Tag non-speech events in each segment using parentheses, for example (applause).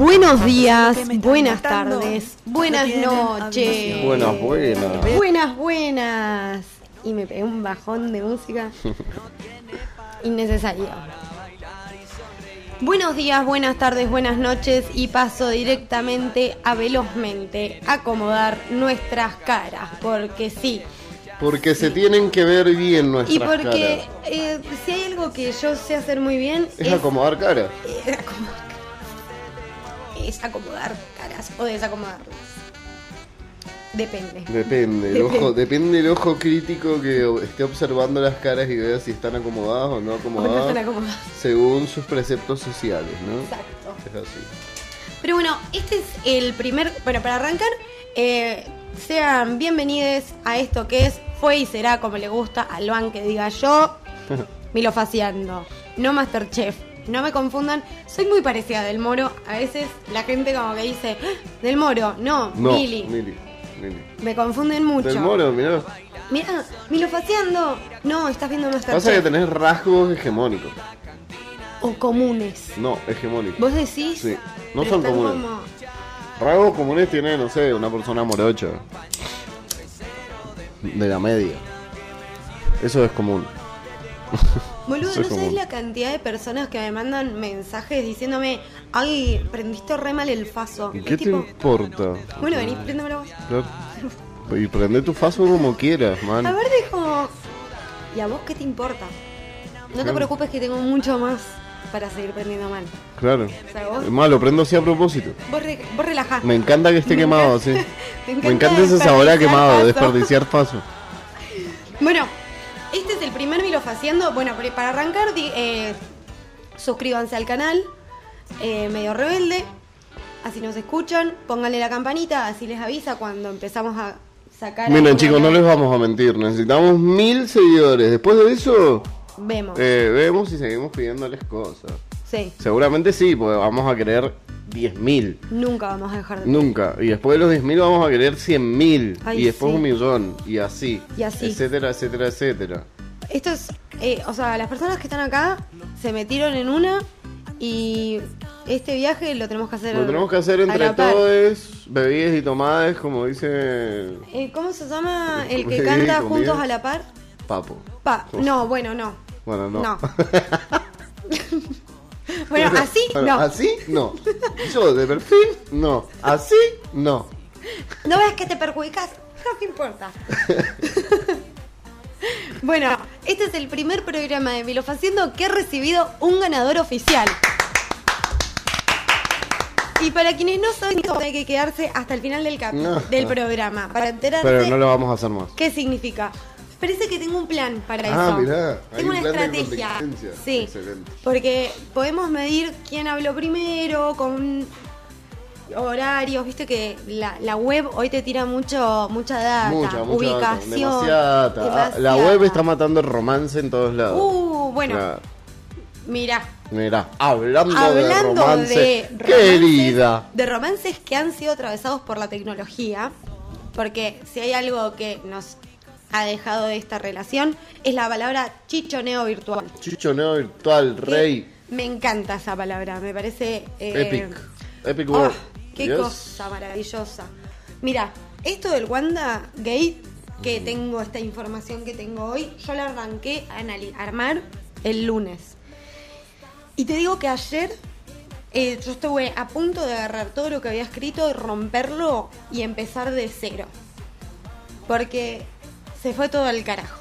Buenos días, buenas tardes, buenas noches. Buenas, buenas. Buenas, buenas. Y me pegué un bajón de música (laughs) innecesario. Buenos días, buenas tardes, buenas noches y paso directamente a velozmente acomodar nuestras caras, porque sí. Porque se tienen que ver bien nuestras Y porque caras. eh, si hay algo que yo sé hacer muy bien Es acomodar caras. es acomodar caras. (laughs) Es acomodar caras o desacomodarlas. Depende. Depende, el Depende. ojo, depende el ojo crítico que esté observando las caras y vea si están acomodadas o no O no acomodadas. están acomodadas. según sus preceptos sociales, ¿no? Exacto. Es así. Pero bueno, este es el primer. Bueno, para arrancar, eh, sean bienvenidos a esto que es Fue y será como le gusta al Van que diga yo, (laughs) Milo Faciando, no Masterchef. No me confundan, soy muy parecida Del Moro. A veces la gente como que dice, "Ah, Del Moro, no, No, Mili. Mili. Mili. Me confunden mucho. Del moro, mirá. Mira, Milo. No, estás viendo Pasa que tenés rasgos hegemónicos. O comunes. No, hegemónicos. ¿Vos decís? Sí, no son comunes. como- Rasgos comunes tiene, no sé, una persona morocha. De la media. Eso es común. (laughs) Boludo, no es sabes la cantidad de personas que me mandan mensajes diciéndome, ay, prendiste re mal el faso. ¿Y Y qué te tipo, importa? bueno, vení, préndemelo vos. Claro. Y prende tu faso como quieras, man. A ver, dijo, ¿y a vos qué te importa? No te preocupes que tengo mucho más para seguir prendiendo mal. Claro. O sea, vos, Es más, lo prendo así a propósito. vos, re- vos relajá. Me encanta que esté Me quemado, encanta- sí. (laughs) me Me encanta encanta ese sabor a quemado, desperdiciar faso. Bueno, este es el primer Milo Faciendo. Bueno, para arrancar, eh, suscríbanse al canal, eh, Medio Rebelde. Así nos escuchan. Pónganle la campanita, así les avisa cuando empezamos a sacar. Miren, chicos, no les vamos a mentir. Necesitamos mil seguidores. Después de eso, Vemos. eh, vemos si seguimos pidiéndoles cosas. Sí, Seguramente sí, porque vamos a querer 10.000. nunca vamos a dejar de. Nunca. Y después de los 10.000 vamos a querer 100.000. Ay, Y después sí. un millón. Y así. Y así. Etcétera, etcétera, etcétera. Esto es. eh, o sea, las personas que están acá se metieron en una y este viaje lo tenemos que hacer. Lo tenemos que hacer entre todos, bebidas y tomadas, como dice Eh, ¿Cómo se llama el que canta juntos a la par? Papo. Pa, no, bueno, no. Bueno, no. No. (laughs) bueno, así Bueno, no. Así no. Yo de perfil, no. Así no. ¿No ves que te perjudicas? No te importa. (laughs) bueno, este es el primer programa de Milo Faciendo que ha recibido un ganador oficial. Y para quienes no saben, hay que quedarse hasta el final del, cap- No. del programa para enterarse Pero no lo vamos a hacer más. qué significa. Parece que tengo un plan para Ah, eso. mirá, hay tengo un una plan estrategia. Sí. Excelente. Porque podemos medir quién habló primero, con horarios, viste que la, la web hoy te tira mucho mucha data, Mucha, mucha. ubicación. Demasiada. data. La web está matando el romance en todos lados. Uh, bueno, mira, Mira, hablando, de romance, de romances, querida. de romances que han sido atravesados por la tecnología, porque si hay algo que nos ha dejado de esta relación es la palabra chichoneo virtual. Chichoneo virtual, rey. Me encanta esa palabra, me parece eh, Epic. Epic Oh, Word. qué Yes. cosa maravillosa. Mira, esto del Wanda Gate, que tengo esta información que tengo hoy, yo la arranqué a armar el lunes. Y te digo que ayer eh, yo estuve a punto de agarrar todo lo que había escrito, romperlo y empezar de cero. Porque se fue todo al carajo.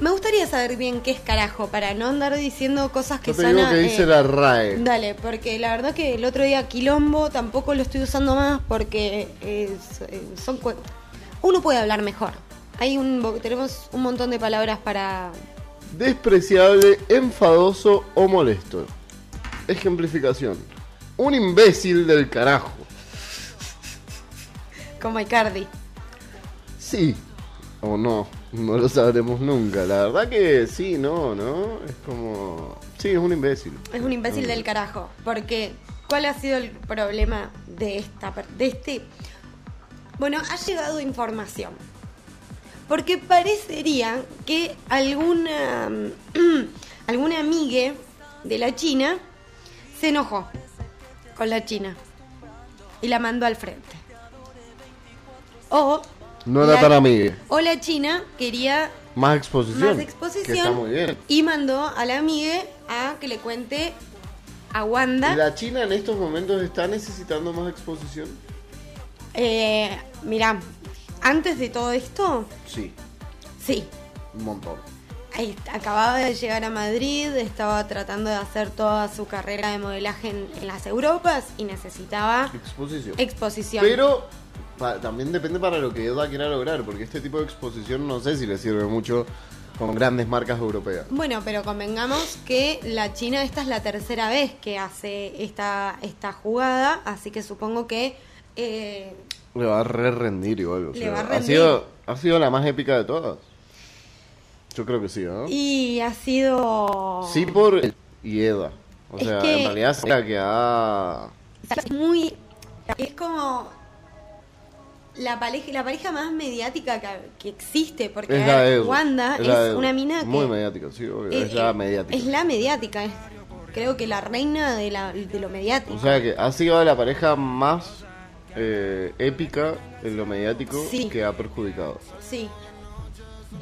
Me gustaría saber bien qué es carajo para no andar diciendo cosas que Yo te son digo que dice eh, la RAE. Dale, porque la verdad que el otro día quilombo tampoco lo estoy usando más porque es- eh, son uno puede hablar mejor. Hay un tenemos un montón de palabras para Despreciable, enfadoso o molesto. Ejemplificación. Un imbécil del carajo. como Icardi. Sí. O no. No lo sabremos nunca. La verdad que sí, no, ¿no? Es como... Sí, es un imbécil. Es un imbécil del carajo, porque ¿cuál ha sido el problema de esta de este Bueno, ha llegado información. Porque parecería que alguna (clears throat) alguna amigue de la China se enojó. con la China. Y la mandó al frente. O. No era la- tan amiga. O la China quería Más exposición. más exposición. Que está muy bien. Y mandó a la amigue a que le cuente a Wanda. ¿Y la China en estos momentos está necesitando más exposición? Eh, mira, antes de todo esto, Sí, sí. un montón. Acababa de llegar a Madrid, estaba tratando de hacer toda su carrera de modelaje en, en las Europas y necesitaba Exposición. exposición. Pero pa- también depende para lo que Eda quiera lograr, porque este tipo de exposición no sé si le sirve mucho con grandes marcas europeas. Bueno, pero convengamos que la China esta es la tercera vez que hace esta, esta jugada, así que supongo que eh, Le va a re rendir igual. o Le sea, va a Ha rendir. sido, ha sido la más épica de todas. Yo creo que sí, ¿no? y ha sido Sí por el- y Eda. O Es sea, que- en realidad es la que ha... es muy es como la pareja la pareja más mediática que, que existe porque Es la ver. Wanda Es la una mina que Muy mediática, sí, obvio. es la mediática. es la mediática es creo que la reina de, la, de lo mediático O sea que ha sido la pareja más eh, épica en lo mediático Sí. que ha perjudicado. sí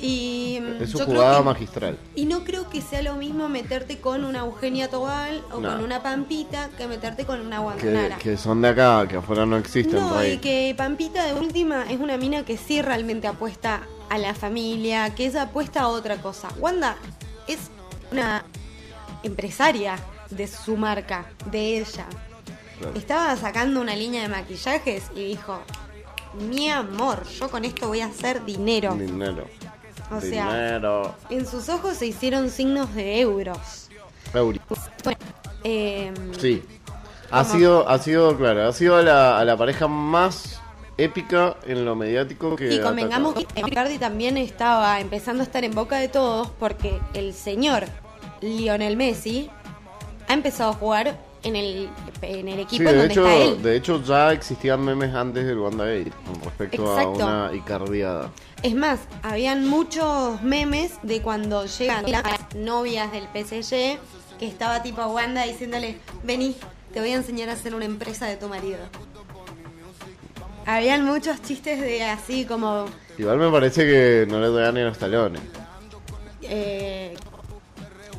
y mm, Es su yo creo jugada que- magistral. y no creo que sea lo mismo meterte con una Eugenia Tobal o No. con una Pampita que meterte con una Guantanara. que son de acá, que afuera no existen. No, y que Pampita de última es una mina que sí realmente apuesta a la familia, que es apuesta a otra cosa. Wanda es una empresaria de su marca, de ella. Claro. Estaba sacando una línea de maquillajes y dijo, mi amor, yo con esto voy a hacer dinero. Dinero. O sea-. En sus ojos se hicieron signos de euros. Euri. Bueno, eh, Sí. Ha ¿Cómo? sido, ha sido, claro, ha sido a la, a la pareja más épica en lo mediático que Y convengamos que Ricardi también estaba empezando a estar en boca de todos porque el señor Lionel Messi ha empezado a jugar en el, en el Sí, equipo en de donde hecho, está él. de hecho ya existían memes antes del WandaGate con respecto Exacto. a una icardiada. Es más, habían muchos memes de cuando llegan las novias del PSG que estaba tipo Wanda diciéndole, vení, te voy a enseñar a hacer una empresa de tu marido. Habían muchos chistes de así como... Igual me parece que no le doy ni los talones. eh,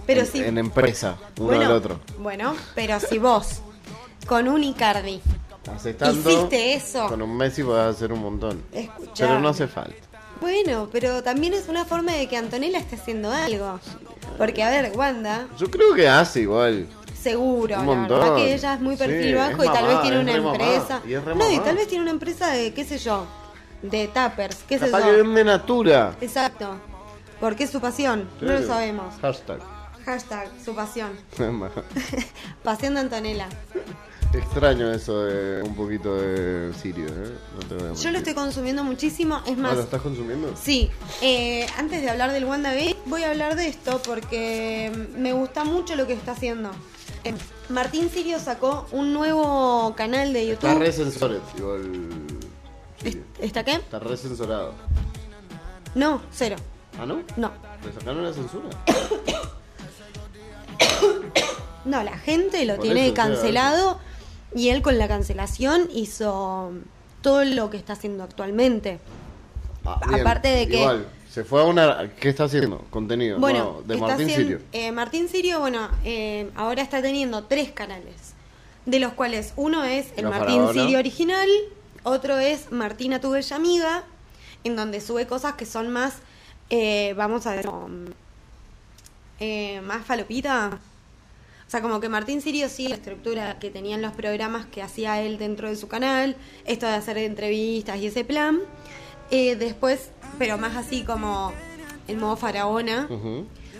pero en, empresa, uno bueno, al otro. Bueno, pero si vos con un Icardi Haces tanto, hiciste eso. Con un Messi podés hacer un montón. Escuchá. Pero no hace falta. Bueno, pero también es una forma de que Antonella esté haciendo algo. Porque, a ver, Wanda, Yo creo que hace igual. seguro, Un la montón. verdad que ella es muy perfil Sí, bajo y tal vez tiene una re mamá, empresa. y no, y tal vez tiene una empresa de, qué sé yo, de tappers, qué sé yo. que vende Natura. Exacto. Porque es su pasión, no lo sabemos. Hashtag. Hashtag, su pasión. (laughs) Pasión de Antonella. Extraño eso de un poquito de Sirio, ¿eh? No te voy a Yo lo estoy consumiendo muchísimo, es Ah, más, ¿lo estás consumiendo? Sí, eh, antes de hablar del WandaGate, voy a hablar de esto porque me gusta mucho lo que está haciendo. Eh, Martín Sirio sacó un nuevo canal de Está YouTube. re censored, igual. Sirio. ¿Está qué? Está re censurado. No, cero. ¿Ah, no? No. ¿Le sacaron la censura? (coughs) (coughs) No, la gente lo Por tiene eso, cancelado y él con la cancelación hizo todo lo que está haciendo actualmente. Ah, Aparte de que- Igual, se fue a una. ¿Qué está haciendo? Contenido. Bueno, no, de Martín haciendo- Sirio. eh, Martín Sirio, bueno, eh, ahora está teniendo tres canales, de los cuales uno es el La Martín Faraona. Sirio original, otro es Martina tu bella amiga, en donde sube cosas que son más, eh, vamos a ver, eh, más falopita. O sea, como que Martín Sirio sigue la estructura que tenían los programas que hacía él dentro de su canal, esto de hacer entrevistas y ese plan. Eh, después, pero más así como el modo faraona.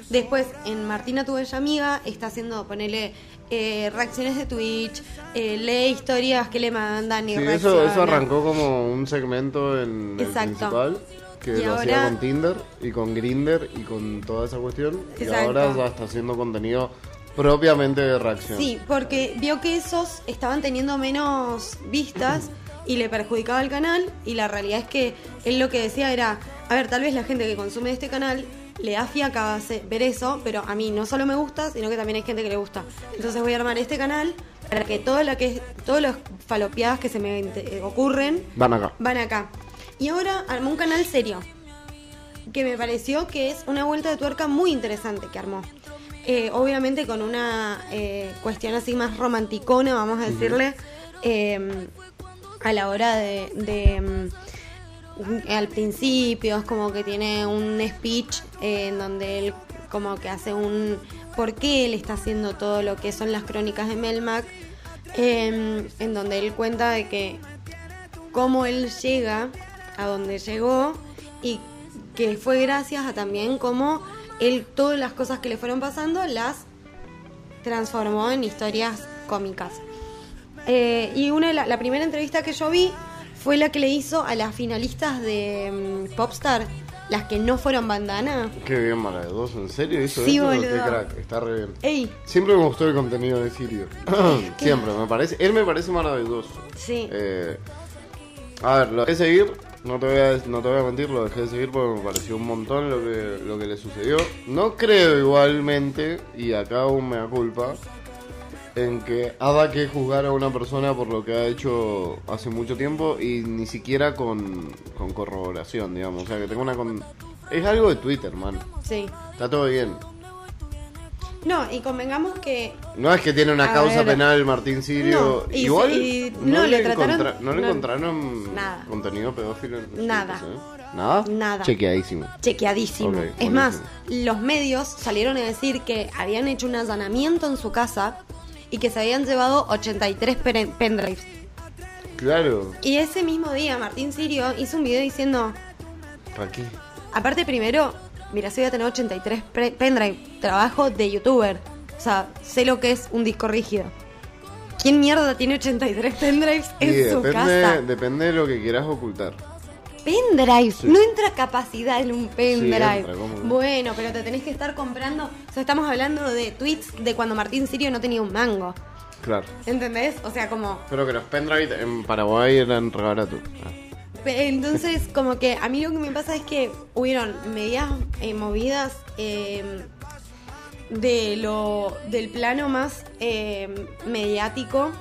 Después, en Martina tu bella amiga, está haciendo, ponerle reacciones de Twitch, eh, lee historias que le mandan y Sí, eso, eso arrancó como un segmento en Exacto. el principal. Que Y lo hacía con Tinder y con Grinder y con toda esa cuestión. Y ahora ya está haciendo contenido propiamente de reacción. Sí, porque vio que esos estaban teniendo menos vistas y le perjudicaba al canal y la realidad es que él lo que decía era, a ver, tal vez la gente que consume este canal le da fiaca ver eso, pero a mí no solo me gusta, sino que también hay gente que le gusta. Entonces voy a armar este canal para que todo lo que todos los falopeadas que se me eh, ocurren Van acá. van acá. Y ahora armó un canal serio, que me pareció que es una vuelta de tuerca muy interesante que armó. Eh, obviamente con una eh, cuestión así más romanticona, vamos a decirle, eh, a la hora de... de, mm, al principio es como que tiene un speech eh, en donde él como que hace un por qué él está haciendo todo lo que son las crónicas de Melmac eh, en donde él cuenta de que cómo él llega a donde llegó y que fue gracias a también cómo él todas las cosas que le fueron pasando las transformó en historias cómicas. Eh, y una de la, la primera entrevista que yo vi fue la que le hizo a las finalistas de mm, Popstar, las que no fueron bandana. Qué bien maravilloso, ¿en serio hizo Sí, eso? boludo. Qué crack, está re bien. Ey, Siempre me gustó el contenido de Sirio. (clears throat) Siempre, me parece. Él me parece maravilloso. sí. Eh, a ver, lo dejé seguir. No te, voy a, no te voy a mentir, lo dejé de seguir porque me pareció un montón lo que, lo que le sucedió. No creo igualmente, y acá aún me da culpa, en que haga que juzgar a una persona por lo que ha hecho hace mucho tiempo y ni siquiera con, con corroboración, digamos. O sea, que tengo una... Con... Es algo de Twitter, man. Sí. Está todo bien. No, y convengamos que No es que tiene una causa ver. penal Martín Sirio. No, y Igual y no, no, le, le trataron- encontra- no le no, encontraron nada. contenido pedófilo. en Nada. ¿eh? ¿Nada? Nada. Chequeadísimo. chequeadísimo. Es buenísimo. más, los medios salieron a decir que habían hecho un allanamiento en su casa y que se habían llevado 83 pen- pendrives. Claro. Y ese mismo día Martín Sirio hizo un video diciendo, ¿Para qué? aparte primero, mira, si voy a tener 83 pre- pendrive, trabajo de youtuber. O sea, sé lo que es un disco rígido. ¿Quién mierda tiene 83 pendrives en Sí, su depende, casa? depende de lo que quieras ocultar. Pendrive, Sí. no entra capacidad en un pendrive. entra, ¿cómo no? bueno, pero te tenés que estar comprando. O sea, estamos hablando de tweets de cuando Martín Sirio no tenía un mango. Claro. ¿Entendés? O sea, como. Pero que los pendrive en Paraguay eran re baratos. Ah. Entonces, como que a mí lo que me pasa es que hubieron medidas eh, movidas eh, de lo del plano más eh, mediático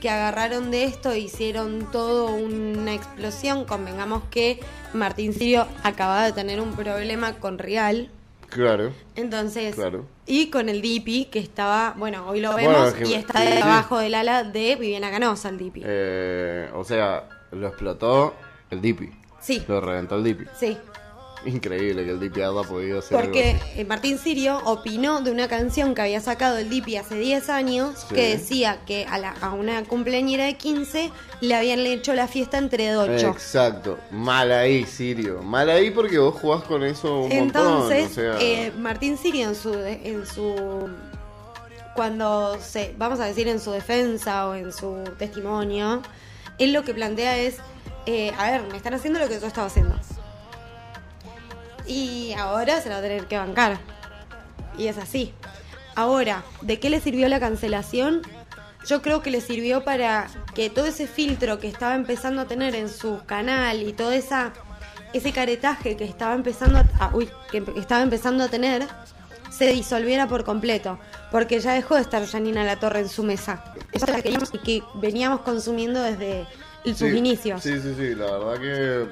que agarraron de esto e hicieron todo una explosión. Convengamos que Martín Sirio acababa de tener un problema con Real. Claro. Entonces, Claro. y con el Dipi, que estaba, bueno, hoy lo vemos, y está sí, sí. debajo del ala de Viviana Canosa, el Dipi. Eh, o sea, lo explotó el Dipi. sí, Lo reventó el Dipi. sí. Increíble que el Dipi haya podido hacer Porque algo así. eh, Martín Sirio opinó de una canción que había sacado el Dipi hace 10 años, Sí. que decía que a, la- a una cumpleañera de 15 le habían hecho la fiesta entre 8. Exacto. Mal ahí, Sirio. Mal ahí porque vos jugás con eso un Entonces, montón. O sea, eh, Martín Sirio en su, en su cuando se, vamos a decir en su defensa o en su testimonio, él lo que plantea es, eh, a ver, me están haciendo lo que yo estaba haciendo. Y ahora se la va a tener que bancar. Y es así. Ahora, ¿de qué le sirvió la cancelación? Yo creo que le sirvió para que todo ese filtro que estaba empezando a tener en su canal y todo esa ese caretaje que estaba empezando a, ah, uy, que estaba empezando a tener se disolviera por completo, porque ya dejó de estar Janina La Torre en su mesa. Esa es la que que veníamos consumiendo desde sus sí, inicios. Sí, sí, sí. La verdad que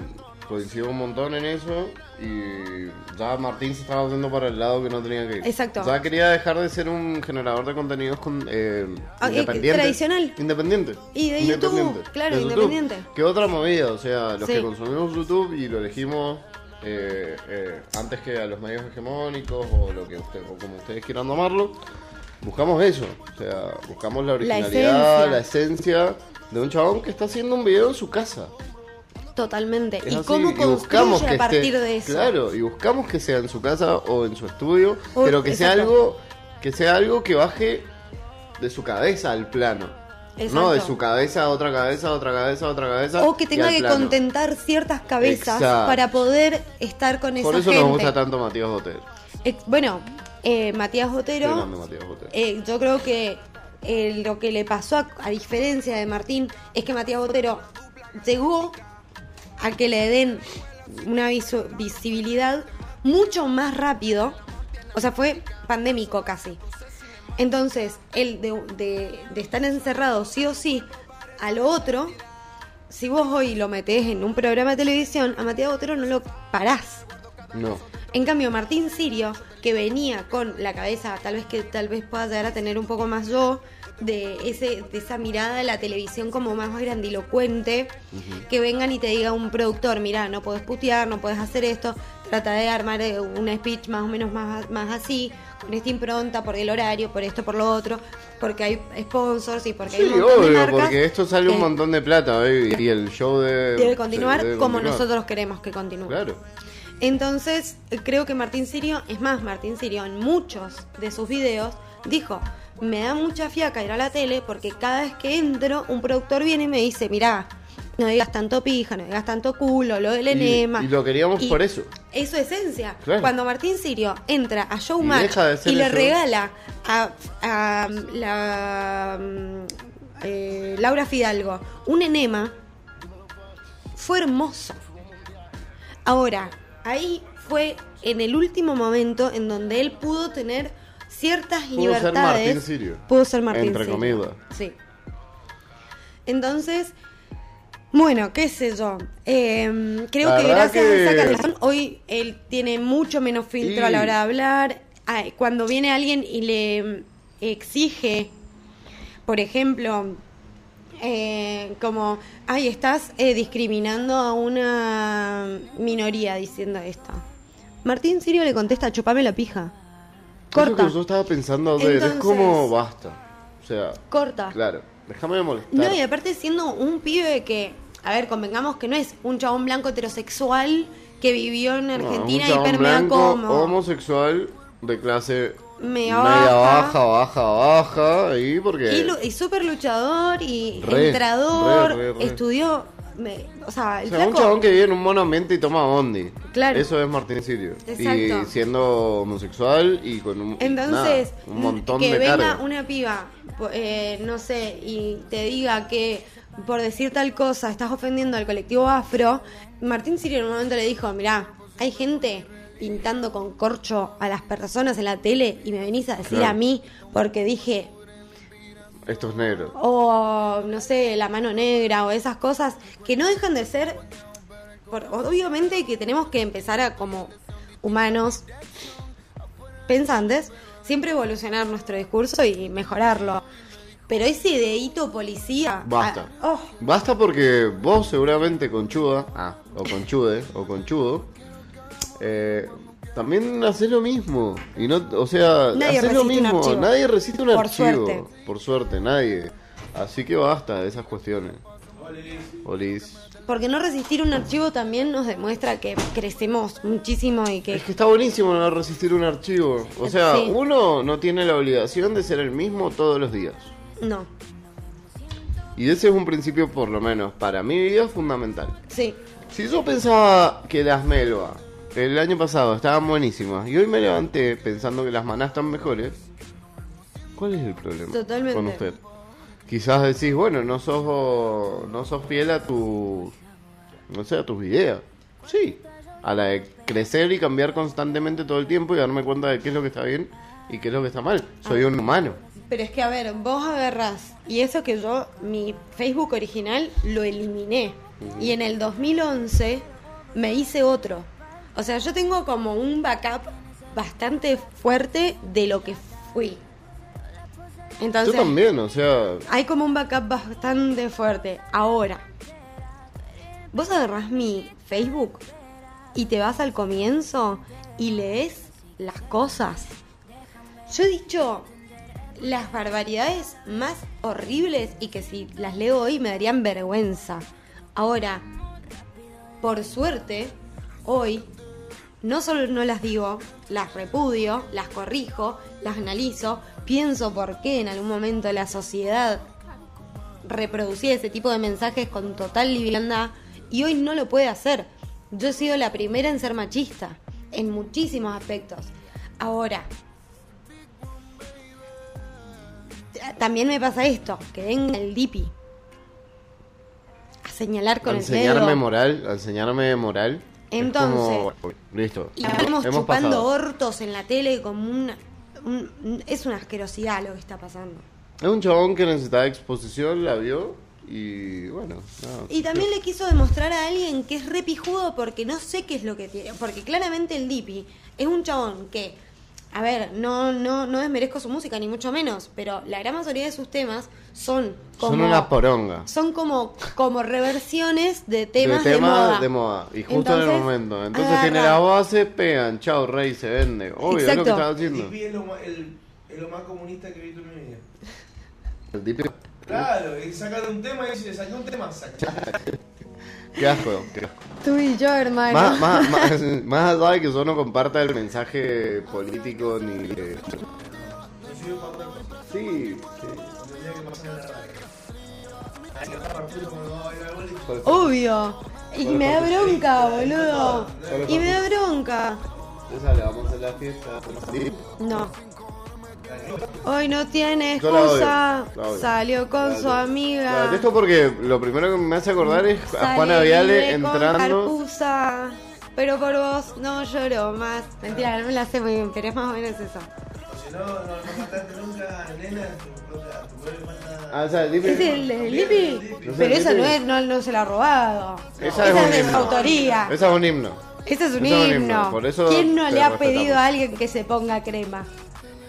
coincido un montón en eso. Y ya Martín se estaba haciendo para el lado que no tenía que ir. Exacto. Ya quería dejar de ser un generador de contenidos con, eh, Ah, independiente. tradicional. Independiente. Y de YouTube, claro, De independiente. Que otra movida, o sea, los Sí. que consumimos YouTube y lo elegimos eh, eh, antes que a los medios hegemónicos o lo que usted, o como ustedes quieran llamarlo, buscamos eso. O sea, buscamos la originalidad, esencia. la esencia de un chabón que está haciendo un video en su casa. Totalmente. Es ¿Y así, cómo buscamos construye que a partir esté- de eso? Claro, y buscamos que sea en su casa o en su estudio, O- pero que sea algo que sea algo que baje de su cabeza al plano. Exacto. No de su cabeza a otra cabeza, a otra cabeza, a otra cabeza. O que y tenga que plano. contentar ciertas cabezas Exacto. para poder estar con esa Por eso gente. nos gusta tanto Matías Botero. Ex- bueno, eh, Matías grande Matías Botero. eh, yo creo que eh, lo que le pasó, a, a diferencia de Martín, es que Matías Botero llegó a que le den una visu- visibilidad mucho más rápido. O sea, fue pandémico casi. Entonces, el de, de- de estar encerrado sí o sí, a lo otro, si vos hoy lo metés en un programa de televisión, a Matías Botero no lo parás. No. En cambio, Martín Sirio, que venía con la cabeza, tal vez que tal vez pueda llegar a tener un poco más yo, de ese, de esa mirada de la televisión como más grandilocuente, que vengan y te diga un productor, mira, no puedes putear, no puedes hacer esto, trata de armar eh, un speech más o menos más, más así, con esta impronta, por el horario, por esto, por lo otro, porque hay sponsors y porque hay Sí, un montón de obvio, marcas porque esto sale un montón de plata, baby, y el show de... Debe continuar debe como continuar. nosotros queremos que continúe. Claro. Entonces, creo que Martín Sirio, es más, Martín Sirio en muchos de sus videos dijo, me da mucha fiaca ir a la tele porque cada vez que entro, un productor viene y me dice, mirá, no digas tanto pija, no digas tanto culo, lo del Y- enema. y lo queríamos por eso. Es su esencia. Claro. Cuando Martín Sirio entra a Y Showmatch y, ser le eso. regala a, a la eh, Laura Fidalgo un enema, fue hermoso. Ahora, ahí fue en el último momento en donde él pudo tener ciertas Pudo ser. Martín Sirio. Pudo ser Martín Entre Sirio. comillas. Sí. Entonces, bueno, qué sé yo. Eh, creo La que gracias a esa canción, hoy él tiene mucho menos filtro a la hora de hablar. Ay, Cuando viene alguien y le exige, por ejemplo, eh, como, ay, estás eh, discriminando a una minoría diciendo esto. Martín Sirio le contesta, chupame la pija. Corta, que yo estaba pensando ver, Entonces- es como basta. O sea, corta. claro, déjame de molestar. No, y aparte siendo un pibe que, a ver, convengamos que no es un chabón blanco heterosexual que vivió en No, Argentina un y permea como... homosexual de clase Media baja, baja. baja, baja, y porque... Y, y súper luchador y Re, entrador, re, re, re. estudió... me- o sea, el O sea, un chabón que vive en un monumento y toma bondi. Claro. Eso es Martín Sirio. Exacto. Y siendo homosexual y con un, Entonces, nada, un montón que de venga carga. una piba, eh, no sé, y te diga que por decir tal cosa estás ofendiendo al colectivo afro, Martín Sirio en un momento le dijo, mirá, hay gente pintando con corcho a las personas en la tele y me venís a decir Claro. a mí porque dije, Estos negros. o no sé, la mano negra o esas cosas que no dejan de ser, por- obviamente que tenemos que empezar a como humanos pensantes, siempre evolucionar nuestro discurso y mejorarlo. Pero ese dedito policía... Basta. ah, oh, Basta porque vos seguramente conchuda, ah, o conchude, o conchudo, eh, también haces lo mismo. Y no, o sea, Nadie haces lo mismo. Nadie resiste un Por archivo. suerte. Por suerte, nadie. Así que basta de esas cuestiones. Olis. porque no resistir un archivo también nos demuestra que crecemos muchísimo y que... Es que está buenísimo no resistir un archivo. O sea, Sí. uno no tiene la obligación de ser el mismo todos los días. No, Y ese es un principio, por lo menos, para mi vida fundamental. sí. Si yo pensaba que las melva el año pasado estaban buenísimas y hoy me levanté pensando que las manás están mejores, ¿cuál es el problema Totalmente. con usted? Quizás decís, bueno, no sos, no sos fiel a tus, no sé, a tus ideas. Sí, a la de crecer y cambiar constantemente todo el tiempo y darme cuenta de qué es lo que está bien y qué es lo que está mal. Soy Ah. un humano. Pero es que, a ver, vos agarrás, y eso que yo, mi Facebook original lo eliminé. Y en el 2011 me hice otro. O sea, yo tengo como un backup bastante fuerte de lo que fui. Entonces, Yo también, o sea, hay como un backup bastante fuerte. Ahora, vos agarrás mi Facebook y te vas al comienzo y lees las cosas. Yo he dicho las barbaridades más horribles y que si las leo hoy me darían vergüenza. Ahora, por suerte, hoy no solo no las digo, las repudio, las corrijo, las analizo, pienso por qué en algún momento la sociedad reproducía ese tipo de mensajes con total liviandad y hoy no lo puede hacer. Yo he sido la primera en ser machista, en muchísimos aspectos. Ahora, también me pasa esto, que venga el dipi a señalar con a el enseñarme dedo. moral, a enseñarme moral. Es Entonces- como, listo. Y estamos Hemos chupando pasado. hortos en la tele como una... un- es una asquerosidad lo que está pasando. Es un chabón que necesitaba exposición, la vio y bueno. nada. Y también le quiso demostrar a alguien que es re pijudo porque no sé qué es lo que tiene. Porque claramente el Dipi es un chabón que, a ver, no, no, no desmerezco su música ni mucho menos, pero la gran mayoría de sus temas son como. Son una poronga. Son como, como reversiones de De temas de, temas moda. de moda. Y justo en el Entonces, momento. Entonces agarra- tiene las bases, pegan, chao, rey, se vende. Obvio, es lo que Exacto. estaba haciendo. Dipi es lo, más, el, es lo más comunista que he visto en mi vida. El Dipi- Claro, y sacan un tema y dice, saqué un tema, saqué. (laughs) Qué asco, qué asco. Tú y yo, hermano. Más, más, más, (laughs) más allá de que yo no comparta el mensaje político ni de... Sí, sí. Obvio. Y me da bronca, boludo. Y me da bronca. Esa le vamos a hacer la fiesta. No. Hoy no tiene Yo la odio, excusa. la odio. Salió con su amiga. Detesto porque lo primero que me hace acordar es a Juana Viale libre con entrando. Carpusa, pero por vos no lloro más. Mentira, no me la sé muy bien, pero es más o menos eso. Si no, no, no mataste nunca a nena, tu, propia- tu pueblo mata. Ah, o sea, ¿Es el, el Lipi? No sé, Pero esa Lipi. no, es, no, no se la ha robado. Esa es un de su himno. autoría. Esa es un himno. Ese es un esa es un himno. himno, por eso ¿Quién no te le ha respetamos. pedido a alguien que se ponga crema?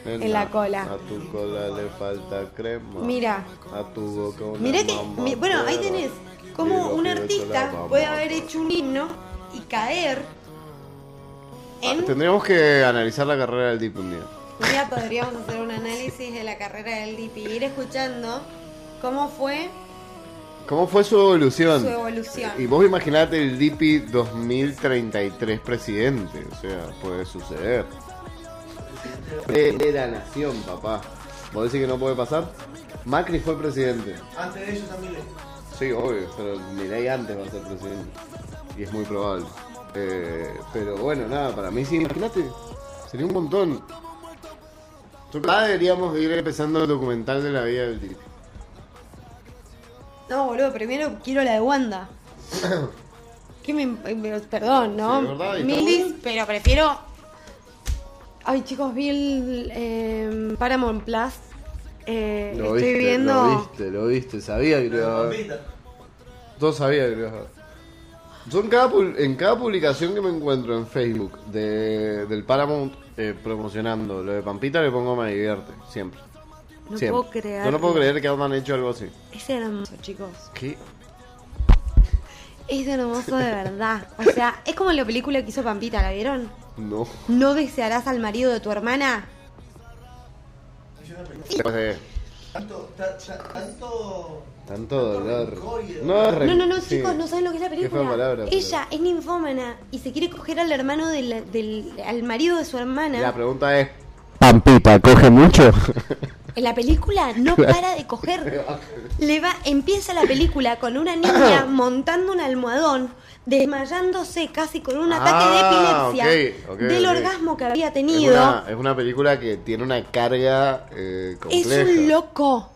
En la cola. A tu cola le falta crema. Mira. A tu boca una Mirá que, mi- bueno, ahí tenés como un artista puede haber hecho un himno y caer Ah, en... Tendríamos que analizar la carrera del Deep un día. Un día podríamos hacer un análisis de la carrera del Dipi y ir escuchando cómo fue ¿Cómo fue su evolución? su evolución. Y vos imaginate el Dipi 2033 presidente. O sea, puede suceder. De, de la nación, papá. ¿Vos decís que no puede pasar? Macri fue presidente. Antes de eso también le. Sí, obvio, pero Milei antes va a ser presidente. Y es muy probable. Eh, pero bueno, nada, para mí sí, imagínate. Sería un montón. Yo creo que ya deberíamos ir empezando el documental de la vida del Dipi. No, boludo, primero quiero la de Wanda. (coughs) ¿Qué me, me- perdón, ¿no? Sí, ¿verdad? ¿Y está Milis, pero prefiero. Ay, chicos, vi el eh, Paramount Plus. Eh, Lo estoy viste, viendo. lo viste, lo viste, sabía que lo. Yo sabía que lo. Yo en cada, en cada publicación que me encuentro en Facebook de, del Paramount eh, promocionando lo de Pampita le pongo me divierte, siempre. No Siempre. puedo creer. Yo no puedo creer que hayan hecho algo así. Es hermoso, chicos. ¿Qué? Es hermoso de verdad. O sea, es como la película que hizo Pampita, ¿la vieron? No. ¿No desearás al marido de tu hermana? De Tanto, ta- ta- tanto. tanto dolor. No, No, no, no, sí. chicos, no saben lo que es la película. palabra, pero- Ella es ninfómana y se quiere coger al hermano del, del- al marido de su hermana. La pregunta es: ¿Pampita coge mucho? (laughs) En la película no para de coger. Le va, empieza la película con una niña (coughs) montando un almohadón, desmayándose casi con un ataque Ah, de epilepsia ok, ok, del ok. orgasmo que había Es tenido. una, es una película que tiene una carga eh, Es compleja. un loco.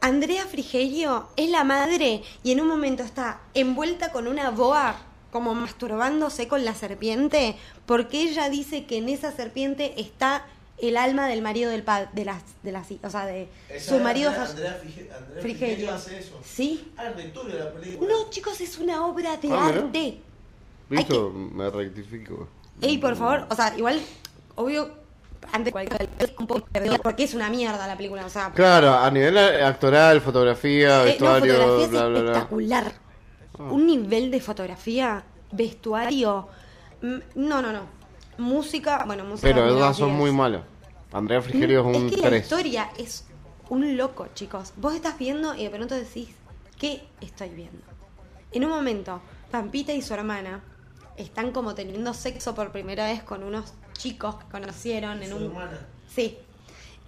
Andrea Frigerio es la madre y en un momento está envuelta con una boa como masturbándose con la serpiente porque ella dice que en esa serpiente está el alma del marido del pa de las de las o sea de Esa su marido Andrea, Andrea Frige- Andrea Frigerio. Frigerio hace eso. sí Ah, la película. no chicos es una obra de Ah, arte Listo, me rectifico. ey por favor o sea igual obvio antes de cualquier un poco perdida porque es una mierda la película o sea Claro, a nivel actoral, fotografía, Eh, no, vestuario, es bla, bla, bla. espectacular. Un nivel de fotografía, vestuario. mm, No, no, no. Música, bueno, música. Pero esas son muy malas. Andrea Frigerio es un Es que la 3. historia es un loco, chicos. Vos estás viendo y de pronto decís, ¿qué estoy viendo? En un momento, Pampita y su hermana están como teniendo sexo por primera vez con unos chicos que conocieron en un hermana. Sí.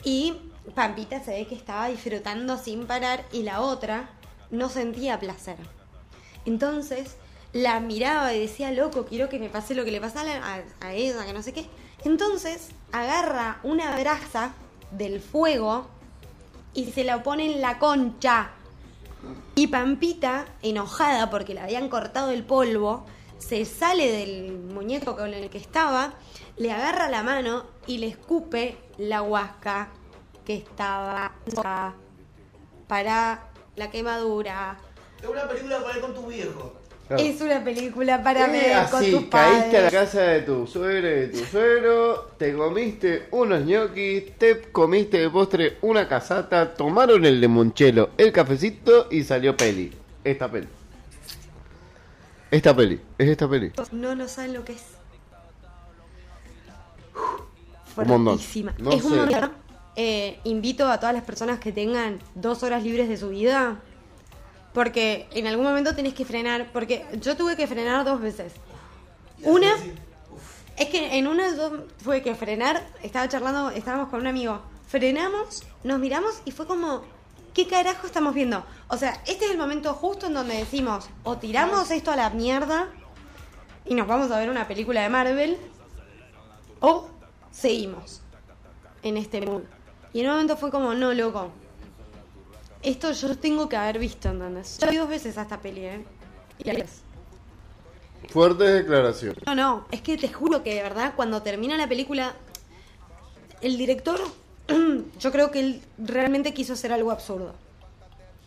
Y Pampita se ve que estaba disfrutando sin parar y la otra no sentía placer. Entonces la miraba y decía, loco, quiero que me pase lo que le pasa a, a- a ella, que no sé qué. Entonces agarra una brasa del fuego y se la pone en la concha. Y Pampita, enojada porque le habían cortado el polvo, se sale del muñeco con el que estaba, le agarra la mano y le escupe la huasca que estaba para la quemadura. Es una película para ver con tu viejo. Claro. Es una película para Eh, ver con así, tus caíste a la padres. casa de tu suegra y de tu suegro, te comiste unos ñoquis, te comiste de postre una casata, tomaron el limonchelo, el cafecito y salió peli. Esta peli. Esta peli, es esta peli. No, no saben lo que es. Un montón. Fuertísima. No es un montón. Eh, invito a todas las personas que tengan dos horas libres de su vida. Porque en algún momento tenés que frenar. Porque yo tuve que frenar dos veces. Una, es que en una yo tuve que frenar. Estaba charlando, estábamos con un amigo. Frenamos, nos miramos y fue como, ¿qué carajo estamos viendo? O sea, este es el momento justo en donde decimos, o tiramos esto a la mierda y nos vamos a ver una película de Marvel, o seguimos en este mundo. Y en un momento fue como, no, loco. Esto yo tengo que haber visto, ¿entendés? Yo vi dos veces a esta peli, ¿eh? Y la ves. Fuerte declaración. No, no, es que te juro que de verdad cuando termina la película, el director, (clears throat) yo creo que él realmente quiso hacer algo absurdo.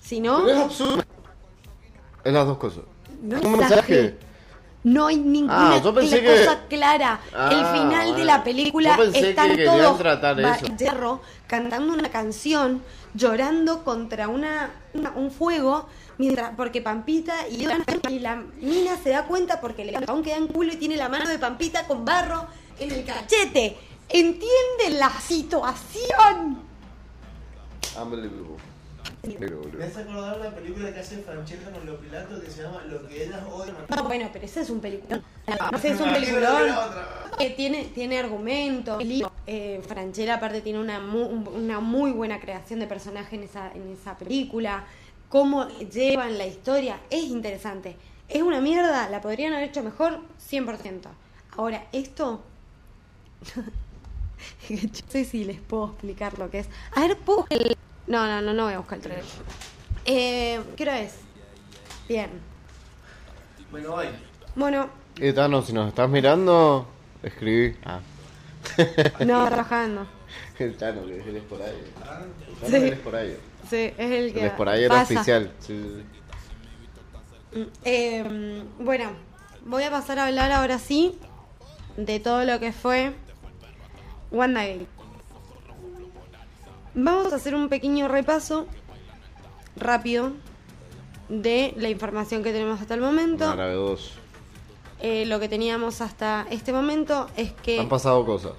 Si no, Pero es absurdo. Es las dos cosas. no un mensaje. No hay ninguna Ah, que- cosa clara. Ah, el final de la película que están querían todos tratar ba- eso. cerro, cantando una canción, llorando contra una, una- un fuego, mientras porque Pampita y, y la mina se da cuenta porque el chabón queda en culo y tiene la mano de Pampita con barro en el cachete. ¿Entienden la situación? Unbelievable. Pero, boludo. Me hace acordar la película que hace Francesca con los Pilatos que se llama Lo que ellas odian. No, bueno, pero ese es un peliculón. Ese es un (laughs) Ah, peliculón. que tiene, tiene argumento. Eh, Franchella aparte tiene una, mu- una muy buena creación de personaje en esa, en esa película. Cómo llevan la historia es interesante. Es una mierda, la podrían haber hecho mejor 100%. Ahora, esto... (laughs) no sé si les puedo explicar lo que es. A ver, ¿puedo el- No, no, no, no voy a buscar el trailer. Eh, ¿Qué hora es? Bien. Bueno, hoy. Bueno, Eh, Tano, si nos estás mirando, escribí. Ah. (laughs) no, trabajando. (laughs) El Tano, que es el por ahí. El Sí. Tano es por ahí. Sí, es el que El por ahí era oficial. Sí, sí, sí. Mm, eh, bueno, voy a pasar a hablar ahora sí de todo lo que fue WandaGate. Vamos a hacer un pequeño repaso rápido de la información que tenemos hasta el momento. Maravilloso. Eh, lo que teníamos hasta este momento es que Han pasado cosas.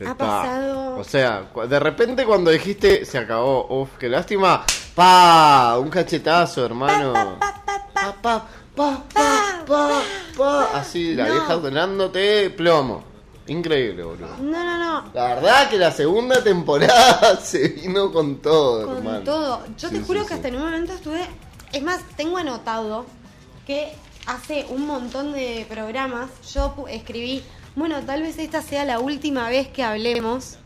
Ha Está. pasado- O sea, de repente cuando dijiste se acabó, uf, qué lástima. Pa, un cachetazo, hermano. Pa, pa, pa, pa, pa, pa. Así, la No. vieja ordenándote plomo. Increíble, boludo. no, no, no, La verdad que la segunda temporada (laughs) se vino con todo, con hermano. todo. Yo Sí, te juro sí, que sí. hasta en un momento estuve. Es más, tengo anotado que hace un montón de programas yo pu- escribí. Bueno, tal vez esta sea la última vez que hablemos.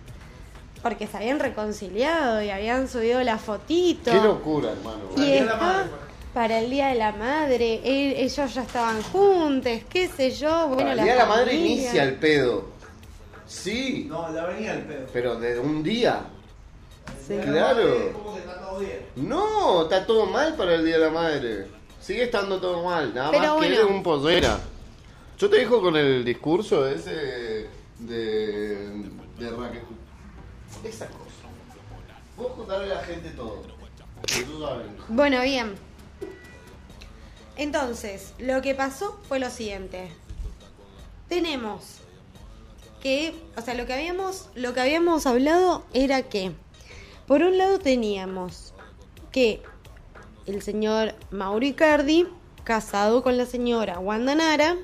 Porque se habían reconciliado y habían subido la fotito. Qué locura, hermano. Y Para el Día de la Madre, fue. para el Día de la Madre. él- ellos ya estaban juntos, qué sé yo. Bueno, el día de la madre inicia el pedo. Sí, No, la venía el pedo. pero de un día. Sí. Claro. Madre, Como que está todo bien. No, está todo mal para el Día de la Madre. Sigue estando todo mal, nada Pero más que bueno. eres un pollera. Yo te dijo con el discurso ese de, de Raquel. Esa cosa. Vos contarle a la gente todo. Que tú sabes. Bueno, bien. Entonces, lo que pasó fue lo siguiente. Tenemos que, o sea, lo que habíamos, lo que habíamos hablado era que, por un lado teníamos que el señor Mauro Icardi, casado con la señora Wanda Nara,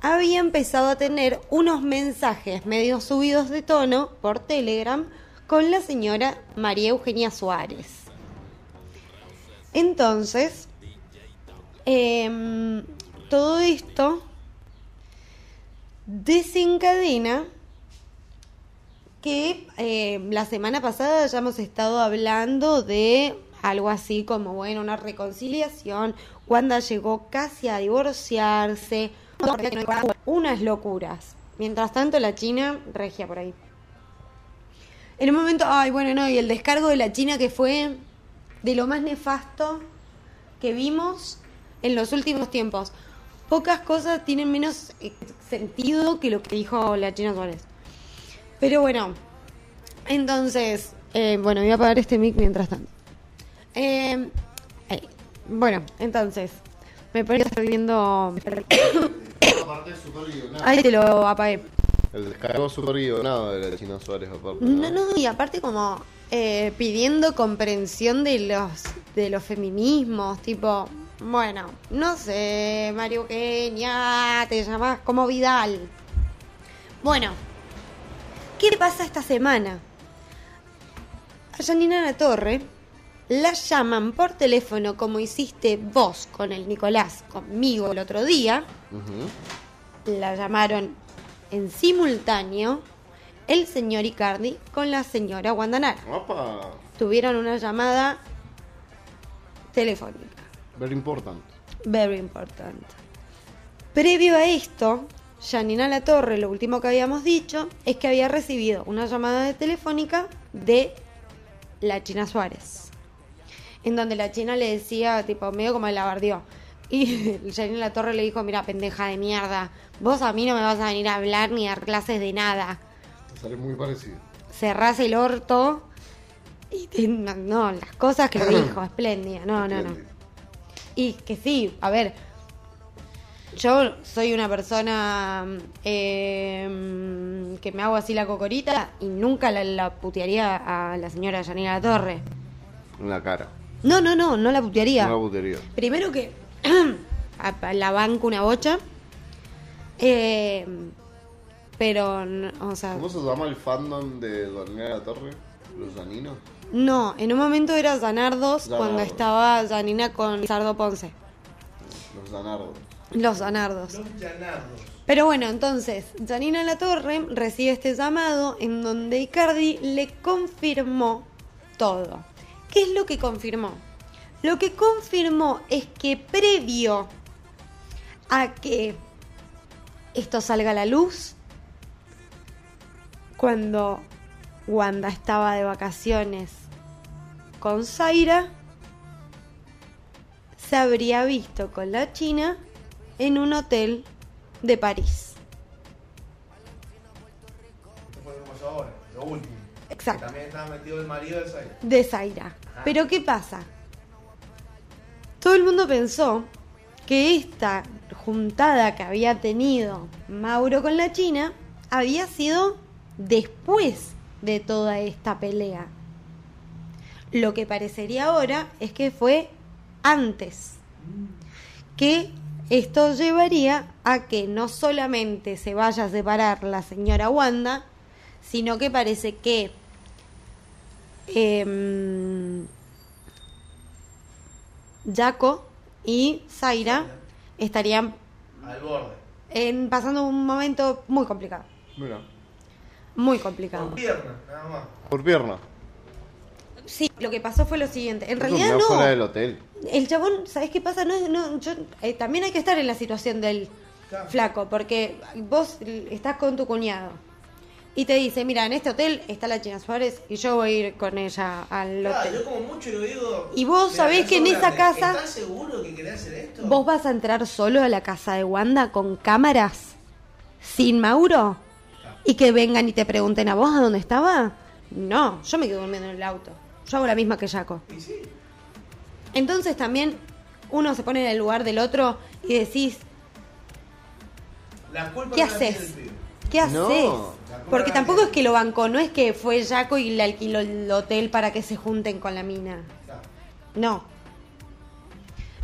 había empezado a tener unos mensajes medio subidos de tono por Telegram con la señora María Eugenia Suárez. Entonces, em, todo esto desencadena que eh, la semana pasada ya hemos estado hablando de algo así como, bueno, una reconciliación. Wanda llegó casi a divorciarse. Unas locuras. Mientras tanto, la China regia por ahí. En un momento, ay, bueno, no, y el descargo de la China que fue de lo más nefasto que vimos en los últimos tiempos. Pocas cosas tienen menos eh, sentido que lo que dijo la China Suárez. Pero bueno, entonces, eh, bueno, voy a apagar este mic mientras tanto. Eh, eh, bueno, entonces, me parece que estoy viendo... (coughs) Ahí te lo apagué. El descargo súper guionado de la China Suárez, aparte. No, no, y aparte como eh, pidiendo comprensión de los de los feminismos, tipo, bueno, no sé, Mario Kenia, te llamas como Vidal. Bueno, ¿qué pasa esta semana? A Janina La Torre la llaman por teléfono como hiciste vos con el Nicolás conmigo el otro día. La llamaron en simultáneo el señor Icardi con la señora Guandanara. Opa, Tuvieron una llamada telefónica. Very important. Very important. Previo a esto, Janina La Torre, lo último que habíamos dicho, es que había recibido una llamada de telefónica de la China Suárez. En donde la China le decía, tipo, medio como el lavardió. Y (laughs) Janina La Torre le dijo, mira, pendeja de mierda, vos a mí no me vas a venir a hablar ni a dar clases de nada. Te sale muy parecido. Cerrás el orto. Y te- no, no, las cosas que dijo, (coughs) espléndida. No, no, no. Y que sí, a ver, yo soy una persona eh, que me hago así la cocorita y nunca la, la putearía a la señora Janina La Torre. En la cara. No, no, no, no la putearía. Una putería. Primero que (clears throat) la banco una bocha. Eh, pero, no, o sea, ¿Cómo se llama el fandom de La Torre? ¿Los Daninos? No, en un momento era Zanardos Zanardos. cuando estaba Janina con Sardo Ponce. Los Danardos. Los Zanardos. Los llanardos. Pero bueno, entonces, Janina La Torre recibe este llamado en donde Icardi le confirmó todo. ¿Qué es lo que confirmó? Lo que confirmó es que previo a que esto salga a la luz, cuando Wanda estaba de vacaciones con Zaira, se habría visto con la China en un hotel de París. Ahora, lo último. Exacto. Que También estaba metido el marido del Zaire. de Zaira. Pero ¿qué pasa? Todo el mundo pensó que esta juntada que había tenido Mauro con la China había sido después de toda esta pelea. Lo que parecería ahora es que fue antes. Que esto llevaría a que no solamente se vaya a separar la señora Wanda, sino que parece que em, Jaco y Zaira estarían Al borde. en- pasando un momento muy complicado. Mira. Muy complicado. Con pierna, nada más. Por pierna. Sí, lo que pasó fue lo siguiente. En realidad da fuera del no. hotel. El chabón, ¿sabes qué pasa? No, no, yo, eh, también hay que estar en la situación del Claro. flaco, porque vos estás con tu cuñado y te dice, mira, en este hotel está la China Suárez y yo voy a ir con ella al Claro, yo hotel. como mucho lo digo. Y vos sabés que en esa casa- ¿Estás seguro que querés hacer esto? ¿Vos vas a entrar solo a la casa de Wanda con cámaras? ¿Sin Mauro? ¿Y que vengan y te pregunten a vos a dónde estaba? No, yo me quedo durmiendo en el auto. Yo hago la misma que Jaco. Y sí. Entonces también uno se pone en el lugar del otro y decís, La culpa ¿qué no haces? ¿Qué haces? No. Porque tampoco es que lo bancó, no es que fue Jaco y le alquiló el hotel para que se junten con la mina. No.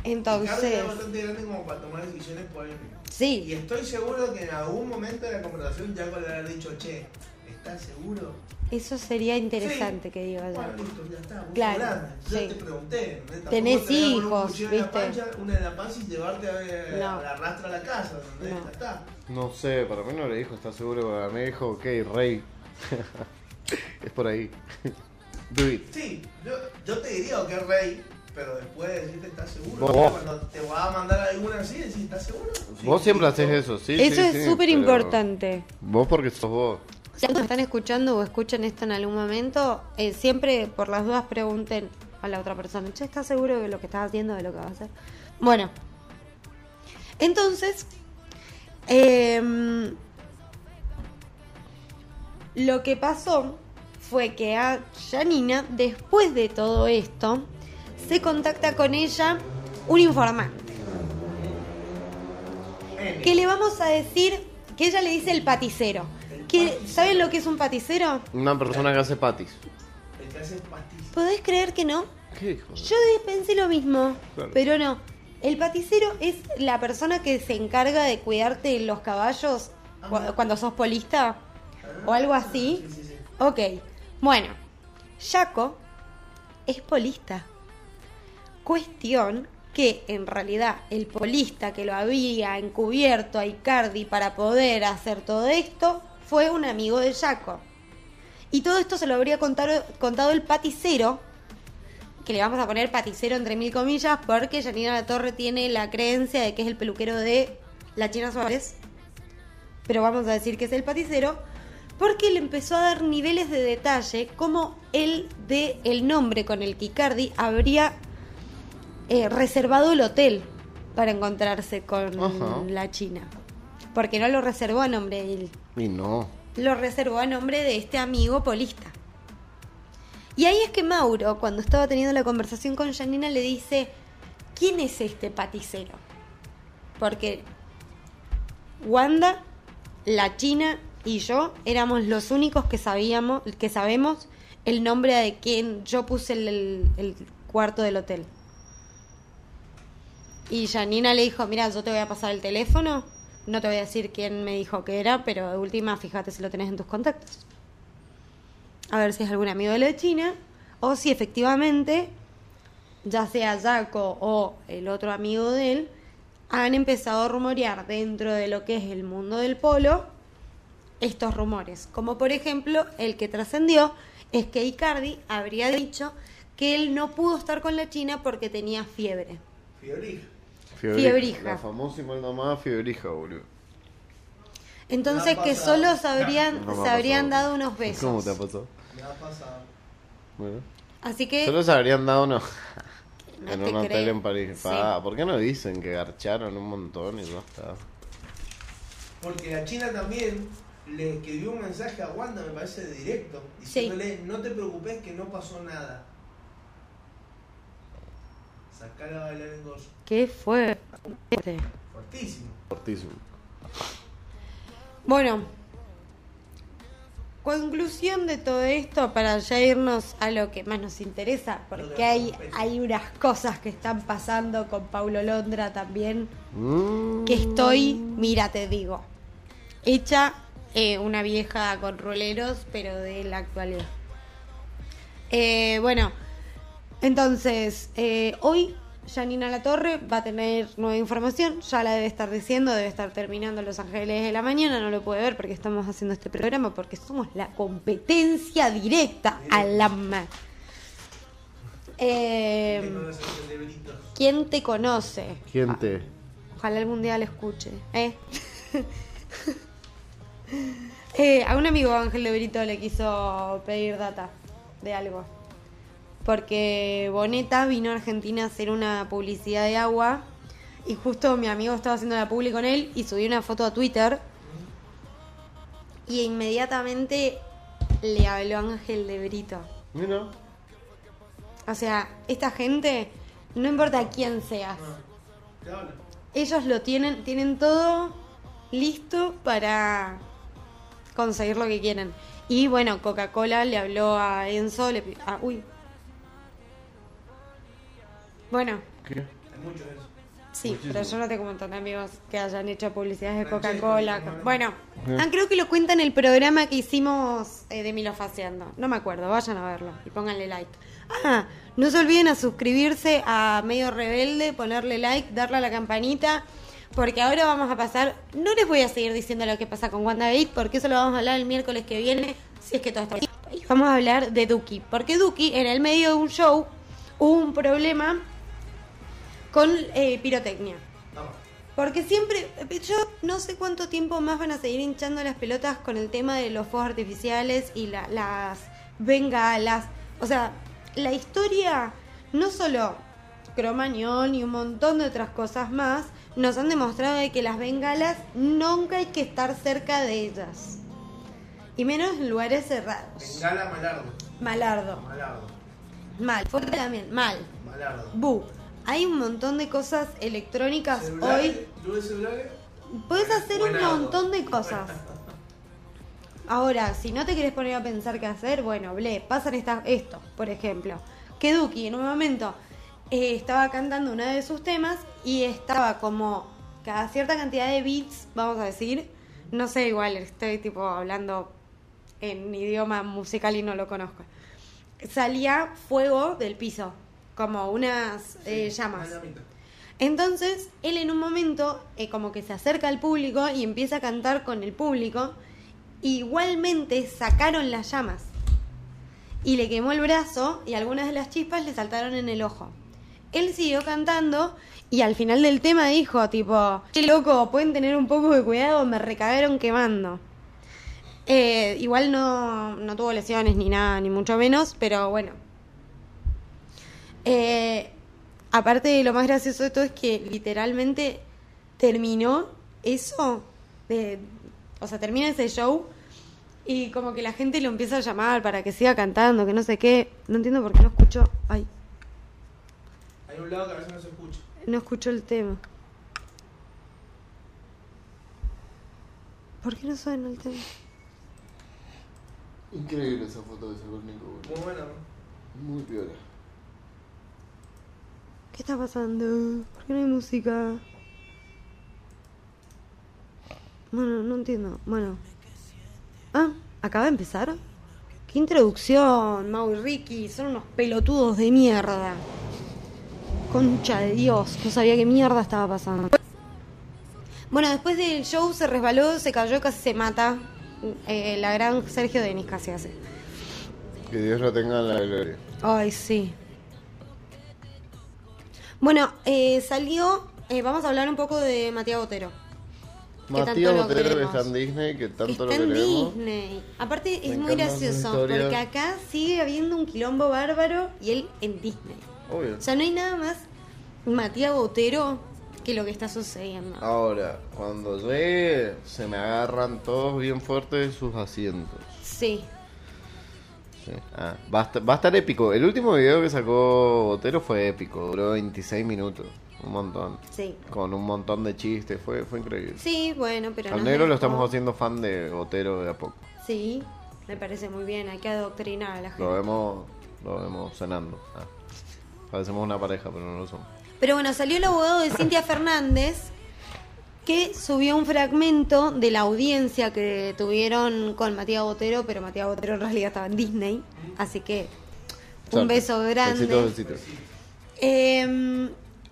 Entonces, era bastante grande como para tomar decisiones por él mismo. Y sí, estoy seguro que en algún momento de la conversación ya le haber dicho, che, ¿estás seguro? eso sería interesante Sí. que diga Bueno, listo, ya está. vos Claro, sos grande. Yo sí. te pregunté. ¿no? Tampoco Tenés un hijos, cuchillo en la ¿viste? pancha, una en la panza y llevarte a, No. a la rastra a la casa. No. Ya está. No sé, para mí no le dijo, ¿estás seguro? Para mí dijo, ok, rey. (laughs) es por ahí. (laughs) Do it. Sí, yo, yo te diría que es rey, pero después de decirte estás seguro. Vos. Cuando te va a mandar alguna así, decís, ¿estás seguro? Vos siempre haces eso, sí. Eso sí, es súper importante. Vos porque sos vos. Si me están escuchando o escuchan esto en algún momento, eh, siempre por las dudas pregunten a la otra persona, che, ¿estás seguro de lo que estás haciendo, de lo que vas a hacer? Bueno, entonces, em, lo que pasó fue que a Janina, después de todo esto, se contacta con ella un informante. Que le vamos a decir que ella le dice el paticero. Que, ¿Saben lo que es un paticero? Una persona que hace patis. El que hace pastillas. ¿Podés creer que no? ¿Qué hijo? de- Yo pensé lo mismo, Claro. pero no. El paticero es la persona que se encarga de cuidarte los caballos cu- cuando sos polista o algo así. Sí, sí, sí. Ok, bueno, Jaco es polista. Cuestión que en realidad el polista que lo había encubierto a Icardi para poder hacer todo esto fue un amigo de Jaco. Y todo esto se lo habría contado, contado el paticero, que le vamos a poner paticero entre mil comillas, porque Janina La Torre tiene la creencia de que es el peluquero de la China Suárez. Pero vamos a decir que es el paticero, porque le empezó a dar niveles de detalle como el de el nombre con el que Icardi habría eh, reservado el hotel para encontrarse con Ajá. la China. Porque no lo reservó a nombre de él Y no. lo reservó a nombre de este amigo polista. Y ahí es que Mauro, cuando estaba teniendo la conversación con Janina, le dice, ¿quién es este paticero? Porque Wanda, la China y yo éramos los únicos que sabíamos, que sabemos el nombre de quien yo puse el, el- el cuarto del hotel. Y Janina le dijo, mira, yo te voy a pasar el teléfono, no te voy a decir quién me dijo que era, pero de última, fíjate si lo tenés en tus contactos. A ver si es algún amigo de la China, o si efectivamente, ya sea Jaco o el otro amigo de él, han empezado a rumorear dentro de lo que es el mundo del polo estos rumores. Como por ejemplo, el que trascendió es que Icardi habría dicho que él no pudo estar con la China porque tenía fiebre. Fiebrija. La famosa y mal llamada fiebrija, boludo. Entonces que solo se habrían, No me ha se habrían pasado. dado unos besos. ¿Cómo te ha pasado? Me ha pasado. Bueno. Así que Solo se habrían dado unos... no (laughs) en te un hotel creo. en París. Sí. Pa, ¿Por qué no dicen que garcharon un montón y no está? Porque la China también le escribió un mensaje a Wanda, me parece directo, diciéndole, no te preocupes que no pasó nada. Sacar a bailar en. ¿Qué fue? Fortísimo. Fortísimo. Bueno, conclusión de todo esto para ya irnos a lo que más nos interesa, porque hay, hay unas cosas que están pasando con Paulo Londra también, Mm. que estoy, mira, te digo, hecha eh, una vieja con roleros, pero de la actualidad. Eh, bueno, entonces, eh, hoy Janina La Torre va a tener nueva información, ya la debe estar diciendo, debe estar terminando Los Ángeles de la Mañana, no lo puede ver porque estamos haciendo este programa, porque somos la competencia directa a la ma. Eh. ¿Quién te conoce? ¿Quién te...? Ojalá algún día lo escuche. ¿eh? (laughs) Eh, a un amigo Ángel de Brito le quiso pedir data de algo. Porque Boneta vino a Argentina a hacer una publicidad de agua. Y justo mi amigo estaba haciendo la publi con él y subió una foto a Twitter. Y inmediatamente le habló Ángel de Brito. Mira. O sea, esta gente, no importa quién seas, ellos lo tienen, tienen todo listo para conseguir lo que quieren. Y bueno, Coca-Cola le habló a Enzo, le ah, uy. Bueno, ¿Qué? Hay muchos de esos. sí, Muchísimo. pero yo no tengo un montón de amigos que hayan hecho publicidades de Coca-Cola. ¿no? Bueno, ah, creo que lo cuenta en el programa que hicimos eh, de Milo Faciando. No me acuerdo, vayan a verlo y pónganle like. Ah, no se olviden a suscribirse a Medio Rebelde, ponerle like, darle a la campanita. Porque ahora vamos a pasar, no les voy a seguir diciendo lo que pasa con WandaGate, porque eso lo vamos a hablar el miércoles que viene, si es que todo está bien. Hay vamos a hablar de Duki. Porque Duki, en el medio de un show, hubo un problema con eh, pirotecnia. Vamos. Porque siempre, yo no sé cuánto tiempo más van a seguir hinchando las pelotas con el tema de los fuegos artificiales y la- las bengalas. O sea, la historia, no solo Cromañón y un montón de otras cosas más, nos han demostrado de que las bengalas nunca hay que estar cerca de ellas. Y menos en lugares cerrados. Bengala Malardo. Malardo. Malardo. Mal. Fuerte también. Mal. Malardo. Bu. Hay un montón de cosas electrónicas ¿Celulares? hoy. ¿Luz de celulares? Puedes hacer un montón de cosas. Ahora, si no te querés poner a pensar qué hacer, bueno, ble, pasan esta- esto, por ejemplo. Que Duki en un momento eh, estaba cantando uno de sus temas y estaba como cada cierta cantidad de beats, vamos a decir. No sé, igual estoy tipo hablando en idioma musical y no lo conozco. Salía fuego del piso, como unas eh, llamas. Entonces, él en un momento eh, como que se acerca al público y empieza a cantar con el público. Igualmente sacaron las llamas. Y le quemó el brazo y algunas de las chispas le saltaron en el ojo. Él siguió cantando y al final del tema dijo tipo, che loco, pueden tener un poco de cuidado, me recagaron quemando. Eh, igual no, no tuvo lesiones ni nada, ni mucho menos, pero bueno, eh, aparte de lo más gracioso de todo es que literalmente terminó eso, de, o sea, termina ese show y como que la gente lo empieza a llamar para que siga cantando, que no sé qué. No entiendo por qué no escucho, ay, Hay un lado que a veces no se escucha. no escucho el tema. ¿Por qué no suena el tema? Increíble esa foto que sacó el Nico, boludo. Muy bueno, ¿no? Muy piola. ¿Qué está pasando? ¿Por qué no hay música? Bueno, no entiendo. Bueno. Ah, acaba de empezar. Qué introducción, Mau y Ricky. Son unos pelotudos de mierda. Concha de Dios. No sabía qué mierda estaba pasando. Bueno, después del show se resbaló, se cayó, casi se mata. Eh, la gran Sergio Denis casi hace. Que Dios lo tenga en la gloria. Ay, sí. Bueno, eh, salió. eh, vamos a hablar un poco de Matías Botero. Matías Botero está en Disney, que tanto está lo en queremos. Disney. Aparte, es Me muy encantan sus gracioso. Porque acá sigue habiendo un quilombo bárbaro y él en Disney. Obvio. O sea, no hay nada más Matías Botero que lo que está sucediendo. Ahora, cuando llegue, se me agarran todos bien fuertes sus asientos. Sí. Sí. Ah, va, a estar, va a estar épico. El último video que sacó Botero fue épico. Duró 26 minutos. Un montón. Sí. Con un montón de chistes. Fue, fue increíble. Sí, bueno, pero. Al negro lo estamos haciendo fan de Botero de a poco. Sí, me parece muy bien. Hay que adoctrinar a la gente. Lo vemos, lo vemos cenando. Ah. Parecemos una pareja, pero no lo somos. Pero bueno, salió el abogado de Cintia Fernández que subió un fragmento de la audiencia que tuvieron con Matías Botero, pero Matías Botero en realidad estaba en Disney, así que un beso grande. Besitos, besitos. Eh,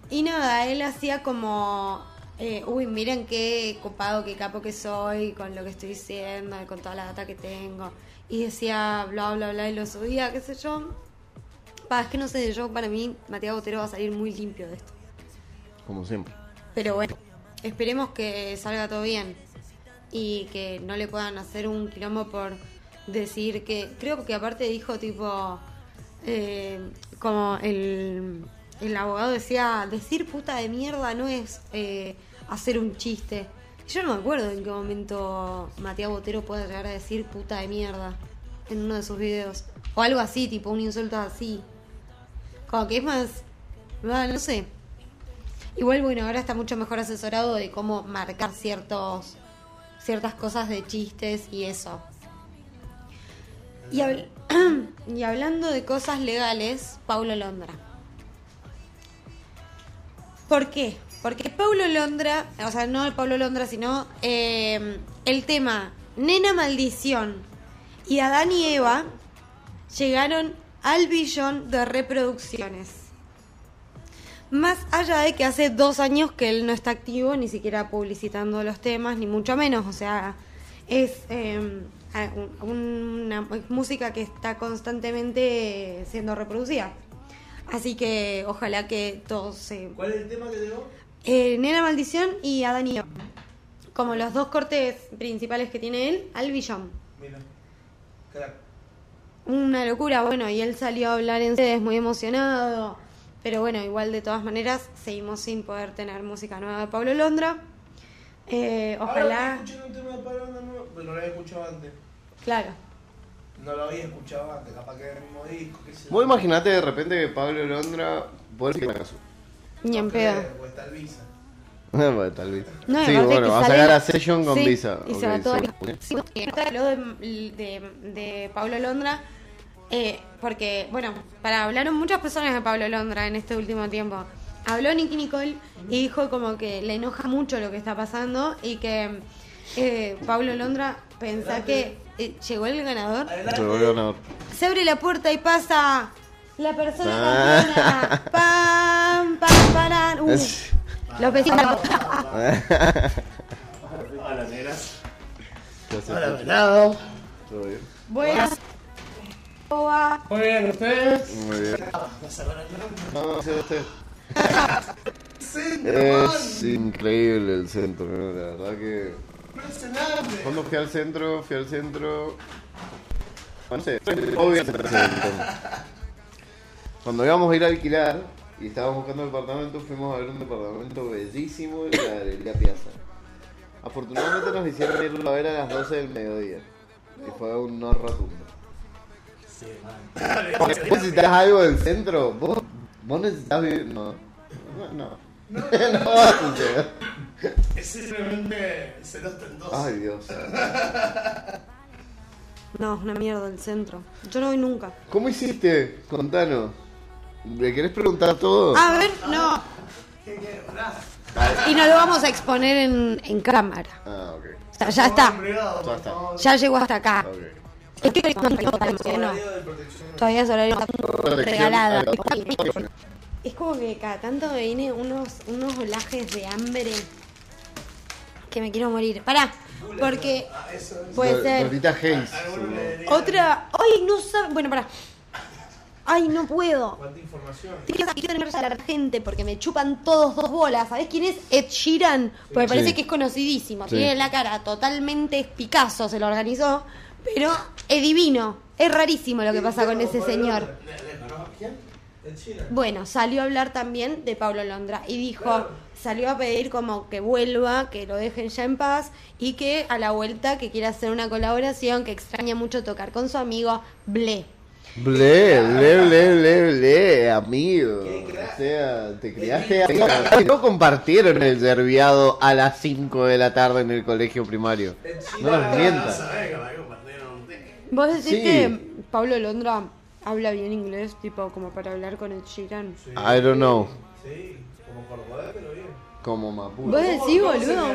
y nada, él hacía como, eh, uy, miren qué copado, qué capo que soy con lo que estoy diciendo, y con toda la data que tengo. Y decía bla, bla, bla, y lo subía, qué sé yo. Pa, es que no sé, yo para mí, Matías Botero va a salir muy limpio de esto. Como siempre. Pero bueno, esperemos que salga todo bien y que no le puedan hacer un quilombo por decir que. Creo que aparte dijo, tipo. eh, como el, el abogado decía: decir puta de mierda no es eh, hacer un chiste. Yo no me acuerdo en qué momento Matías Botero puede llegar a decir puta de mierda en uno de sus videos. O algo así, tipo un insulto así. Como que es más. No sé. Igual, bueno, ahora está mucho mejor asesorado de cómo marcar ciertos ciertas cosas de chistes y eso. Y, habl- (clears throat) y hablando de cosas legales, Paulo Londra. ¿Por qué? Porque Paulo Londra, o sea, no el Paulo Londra, sino eh, el tema Nena Maldición y Adán y Eva llegaron al billón de reproducciones. Más allá de que hace dos años que él no está activo, ni siquiera publicitando los temas, ni mucho menos. O sea, es eh, una música que está constantemente siendo reproducida. Así que ojalá que todos se... ¿Cuál es el tema que llegó? Eh, Nena Maldición y Adán y. Como los dos cortes principales que tiene él, al billón. Mira. Crack. Una locura, bueno, y él salió a hablar en redes muy emocionado. Pero bueno, igual de todas maneras, seguimos sin poder tener música nueva de Pablo Londra. Eh, Ahora ojalá, estoy escuchando un tema de Pablo Londra nuevo, pero no lo había escuchado antes. claro. No lo había escuchado antes, capaz que era el mismo disco, qué sé Vos imaginate de repente que Pablo Londra vuelve a caso. Ni en (laughs) No pedo. O está el Visa. bueno, tal vez. No, y sí, aparte bueno, que va a sale- sacar a Session con Sí, Visa. Y se va todo. sí. Sí, y esta habló de, de, de Pablo Londra. Eh, porque, bueno, para hablaron muchas personas de Pablo Londra en este último tiempo. Habló Nicky Nicole y dijo como que le enoja mucho lo que está pasando y que eh, Pablo Londra pensá que eh, llegó el ganador. Se volvió a ganar. Se abre la puerta y pasa la persona Ah. campeona. Pam, pam, paran. Uh, Es- los vecinos. (laughs) Hola, negras. Hola, venado. ¿Todo bien? Buenas. ¿Cómo va? Muy bien, ¿ustedes? Muy bien. ¿Vas a ver el nombre? No, sí, usted. Es increíble el centro, ¿no? la verdad que... impresionante. Cuando fui al centro, fui al centro... No sé, centro. Cuando íbamos a ir a alquilar y estábamos buscando departamento, fuimos a ver un departamento bellísimo en la Galería Piazza. Afortunadamente nos hicieron irlo a ver a las 12 del mediodía. Y fue un no rotundo. Sí, man. (laughs) ¿Vos necesitas algo del centro? ¿Vos, vos necesitas vivir? No. No, no. No, (laughs) va a suceder. Es simplemente se lo dos. Ay, Dios. No, es una mierda el centro. Yo no voy nunca. ¿Cómo hiciste? Contanos. ¿Le querés preguntar todo? A ver, no. ¿Qué. Y no lo vamos a exponer en, en cámara. Ah, ok. O sea, ya está. Ya está. Ya llegó hasta acá. Ok. Es que no, no, todavía es horario regalada. Es como que cada tanto me viene unos, unos olajes de hambre que me quiero morir. Pará, porque puede ser. Otra. Ay, no sabe. Bueno, pará. Ay, no puedo. ¿Cuánta información? Quiero tener a la gente porque me chupan todos dos bolas. ¿Sabés quién es Ed Sheeran? Porque me parece que es conocidísimo. Sí. Tiene la cara totalmente Picasso, se lo organizó. Pero es divino. Es rarísimo lo que pasa con ese señor. Bueno, salió a hablar también de Pablo Londra y dijo, salió a pedir como que vuelva, que lo dejen ya en paz y que a la vuelta que quiera hacer una colaboración, que extraña mucho tocar con su amigo Ble. Ble, ble, ble, ble, ble, amigo. O sea, te criaste. No compartieron el serviado a las 5 de la tarde en el colegio primario. No nos mientas. ¿Vos decís Sí. que Pablo Londra habla bien inglés, tipo como para hablar con el Sheeran? Sí. I don't know. Sí, como cordobés, pero bien. Como Mapuche. ¿Vos decís, ¿Cómo boludo?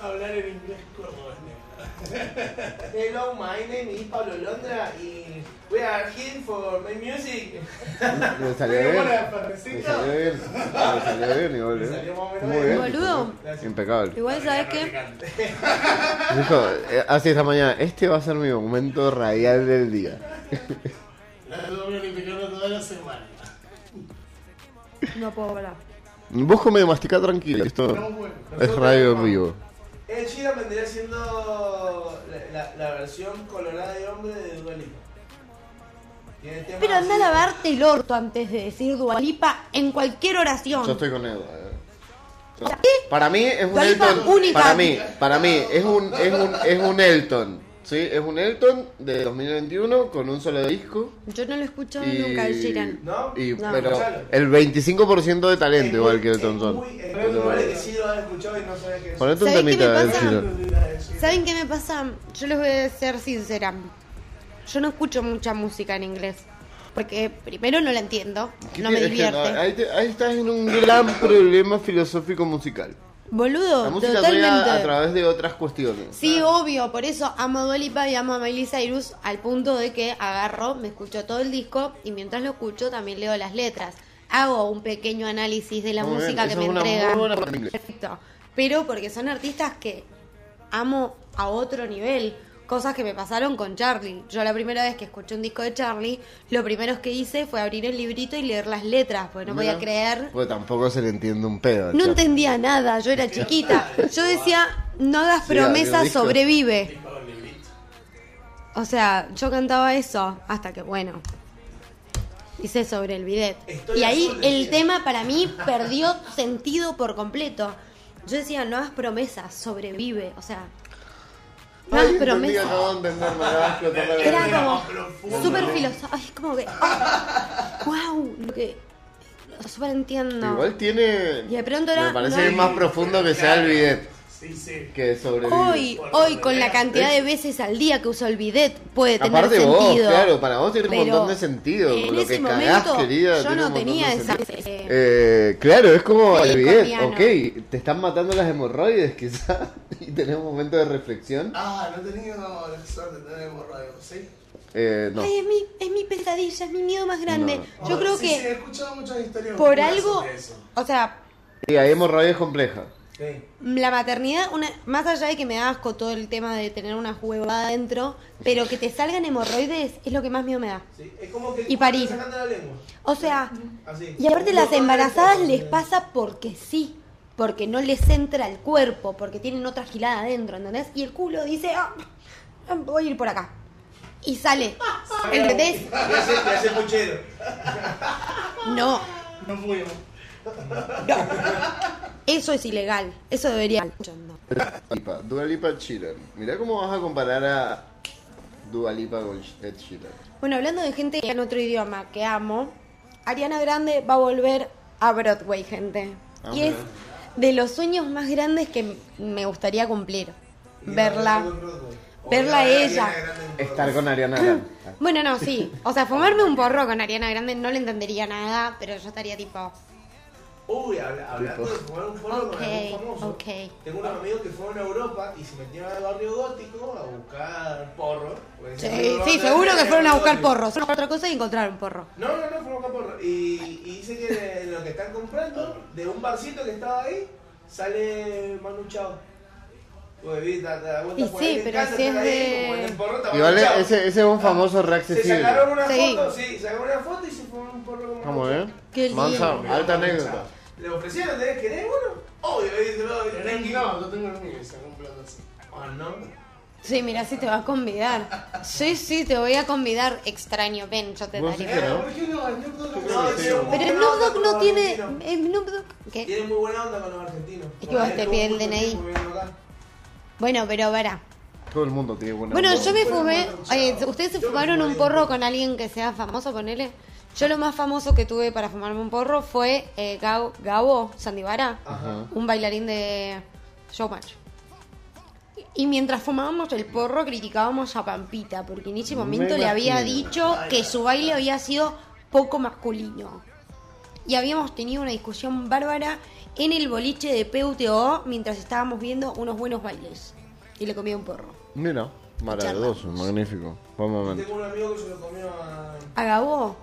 Hablar en inglés cordobés? (laughs) Hello, my name is Pablo Londra y we are here for my music. Me salió ¿Qué bien. salió bien. Me salió (laughs) bien igual, ¿eh? salió más o menos Muy bien. bien. Boludo. Impecable. Igual sabes que. (laughs) Dijo, eh, así esta mañana, este va a ser mi momento radial del día. La doble olímpica toda la semana. no puedo hablar. Vos come masticá tranquilo, esto No, bueno. es radio en vivo. China vendría siendo la, la, la versión colorada de hombre de Dua Lipa. Tiene temas Pero anda a lavarte el orto antes de decir Dualipa en cualquier oración. Yo estoy con Edu. eh. Para mí es un Elton. única. Para mí, para mí es un, es un, es un Elton. ¿Sí? Es un Elton de 2021 con un solo disco. Yo no lo he escuchado Y, nunca el Sheeran. ¿No? y- No. pero Escuchalo. el 25% de Es talento muy- igual que es Elton John. muy- Es muy probable que sí lo has escuchado y no sabes qué es. Ponete un ¿Sabés qué temita del? Sheeran. ¿Saben qué me pasa? Yo les voy a ser sincera. Yo no escucho mucha música en inglés. Porque primero no la entiendo, ¿Qué no me divierte. no, ahí, te- ahí estás en un gran problema filosófico musical. Boludo, La música totalmente. a través de otras cuestiones. Sí, obvio, por eso amo a Dua Lipa y amo a Miley Cyrus al punto de que agarro, me escucho todo el disco y mientras lo escucho también leo las letras. Hago un pequeño análisis de la Muy bien, música que me una buena inglés. Perfecto. Pero porque son artistas que amo a otro nivel. Cosas que me pasaron con Charlie. Yo la primera vez que escuché un disco de Charlie, lo primero que hice fue abrir el librito y leer las letras, porque no podía creer. Porque tampoco se le entiende un pedo. No entendía nada, yo era chiquita. Yo decía, no hagas Sí, promesas, sobrevive. O sea, yo cantaba eso hasta que, bueno, hice sobre el bidet. Estoy Y ahí el tema para mí perdió sentido por completo. Yo decía, no hagas promesas, sobrevive. O sea, no Ay, entender, me Era como súper filosófico. Ay, como que. ¡Wow! Lo que. Lo súper entiendo. Igual tiene. Y de pronto era- Me parece no- que es más profundo que sea el bidet. Sí, sí. Que sobrevive. Hoy, hoy con la veas, cantidad de veces al día que uso el bidet puede tener Aparte sentido. vos, claro, para vos tiene un montón de sentido. en Lo ese que cagás, momento querida, yo no tenía esa- ese- Eh, claro, es como Sí, el bidet, ok, te están matando las hemorroides quizás (laughs) y tenés un momento de reflexión. Ah, no he tenido la suerte de tener hemorroides, ¿sí? Eh, no. Ay, es mi, es mi pesadilla, es mi miedo más grande. No. Yo Ah, creo sí, Sí, he que escuchado muchas historias por algo, eso. o sea, Sí, hay hemorroides complejas. Sí. la maternidad, una, más allá de que me da asco todo el tema de tener una huevada adentro, pero que te salgan hemorroides es lo que más miedo me da. Sí, es como que Y parir. la lengua. O sea, Así. y aparte las embarazadas les pasa porque sí, porque no les entra el cuerpo, porque tienen otra gilada adentro, ¿entendés? Y el culo dice, ah, voy a ir por acá. Y sale. (laughs) ¿Entendés? No, No fuimos. (laughs) eso es ilegal. Eso debería. No. Lipa, Dua Lipa Chiller. Mirá cómo vas a comparar a Dua Lipa con Ed Sheeran. Bueno, hablando de gente en otro idioma que amo, Ariana Grande va a volver a Broadway, gente. Ah, y es de los sueños más grandes que me gustaría cumplir. Verla. Verla a ella. Estar con Ariana Grande. (laughs) Bueno, no, sí. O sea, fumarme un porro con Ariana Grande no le entendería nada, pero yo estaría tipo, Uy, habla- hablando de fumar un porro con algún famoso. Tengo unos amigos que fueron a Europa y se metieron al barrio gótico a buscar porro. porque sí, seguro que fueron a buscar porros. Fueron a otra cosa y encontraron porro. No, no, no, fueron a buscar porro. Y, y dice que de lo que están comprando, de un barcito que estaba ahí, sale Manu Chao. Pues da, da vuelta Y por sí, ahí, pero si es ahí, de- como vale, Manu Chao. ese, ese es un famoso Se reaccesible. sacaron una Sí. foto, sí, sacaron una foto y se fueron un porro con Vamos, ¿eh? Qué lindo. Mansa, alta anécdota. Le ofrecieron, ¿tenés querés uno? Obvio, dice, no, yo tengo el mío y se comprado así. Ah, no. Sí, mira, sí te va a convidar. Sí, sí, te voy a convidar. Extraño, ven, yo te ¿Vos daré. un- Pero Snoop Dogg no tiene. argentinos. eh, Snoop Dogg- ¿Qué? Tiene muy buena onda con los argentinos. Es que vos te pide el DNI. Bueno, pero verá. Todo el mundo tiene buena Bueno, yo me fumé. Oye, chao. ¿ustedes se fumaron un porro con alguien que sea famoso, ponele? Yo lo más famoso que tuve para fumarme un porro fue eh, Gabo, Gabo Sandivara, Ajá. un bailarín de Showmatch. Y mientras fumábamos el porro criticábamos a Pampita, porque en ese Me momento le había dicho que su baile había sido poco masculino. Y habíamos tenido una discusión bárbara en el boliche de PUTO mientras estábamos viendo unos buenos bailes. Y le comía un porro. Mira, maravilloso, magnífico. Buen momento. Tengo un amigo que se lo comió a. ¿A Gabo?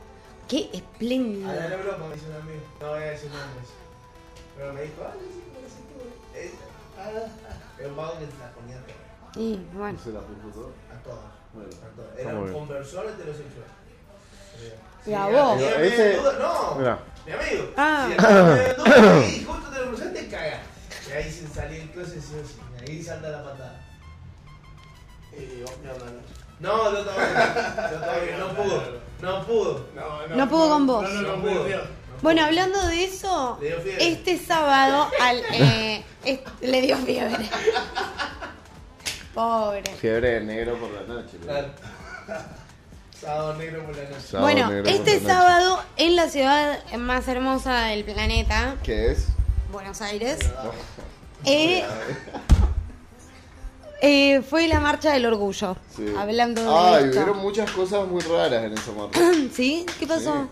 Qué A espléndido. la Europa, me dice un amigo. No voy a decir nombres. Pero me dijo, ah, sí, sí, tú. Eh, vago que se la ponía a todas. Y bueno. ¿Se la puso todo? A todas. Bueno, A todas. está Era un conversor heterosexual. Y a vos. Sí, Pero ese... no, Mirá. mi amigo. Ah. Si duda (coughs) y justo te lo cruzaste, cagas. Y ahí se salió el closet sí sí. Y ahí salta la patada. Y vos, ¿qué onda, no? No, yo no pudo. No pudo. No, No pudo con vos. No, no, No no, pudo. Bueno, hablando de eso, este sábado al, (laughs) eh, est- le dio fiebre. (laughs) Pobre. Fiebre de negro por la noche. ¿no? Claro. Sábado negro por la noche. Sábado bueno, negro por este noche. sábado en la ciudad más hermosa del planeta, ¿Qué es? Buenos Aires, eh, eh, fue la marcha del orgullo. Sí. Hablando de Ay, esto. hubieron muchas cosas muy raras en esa marcha. (clears throat) ¿Sí? ¿Qué pasó? Sí.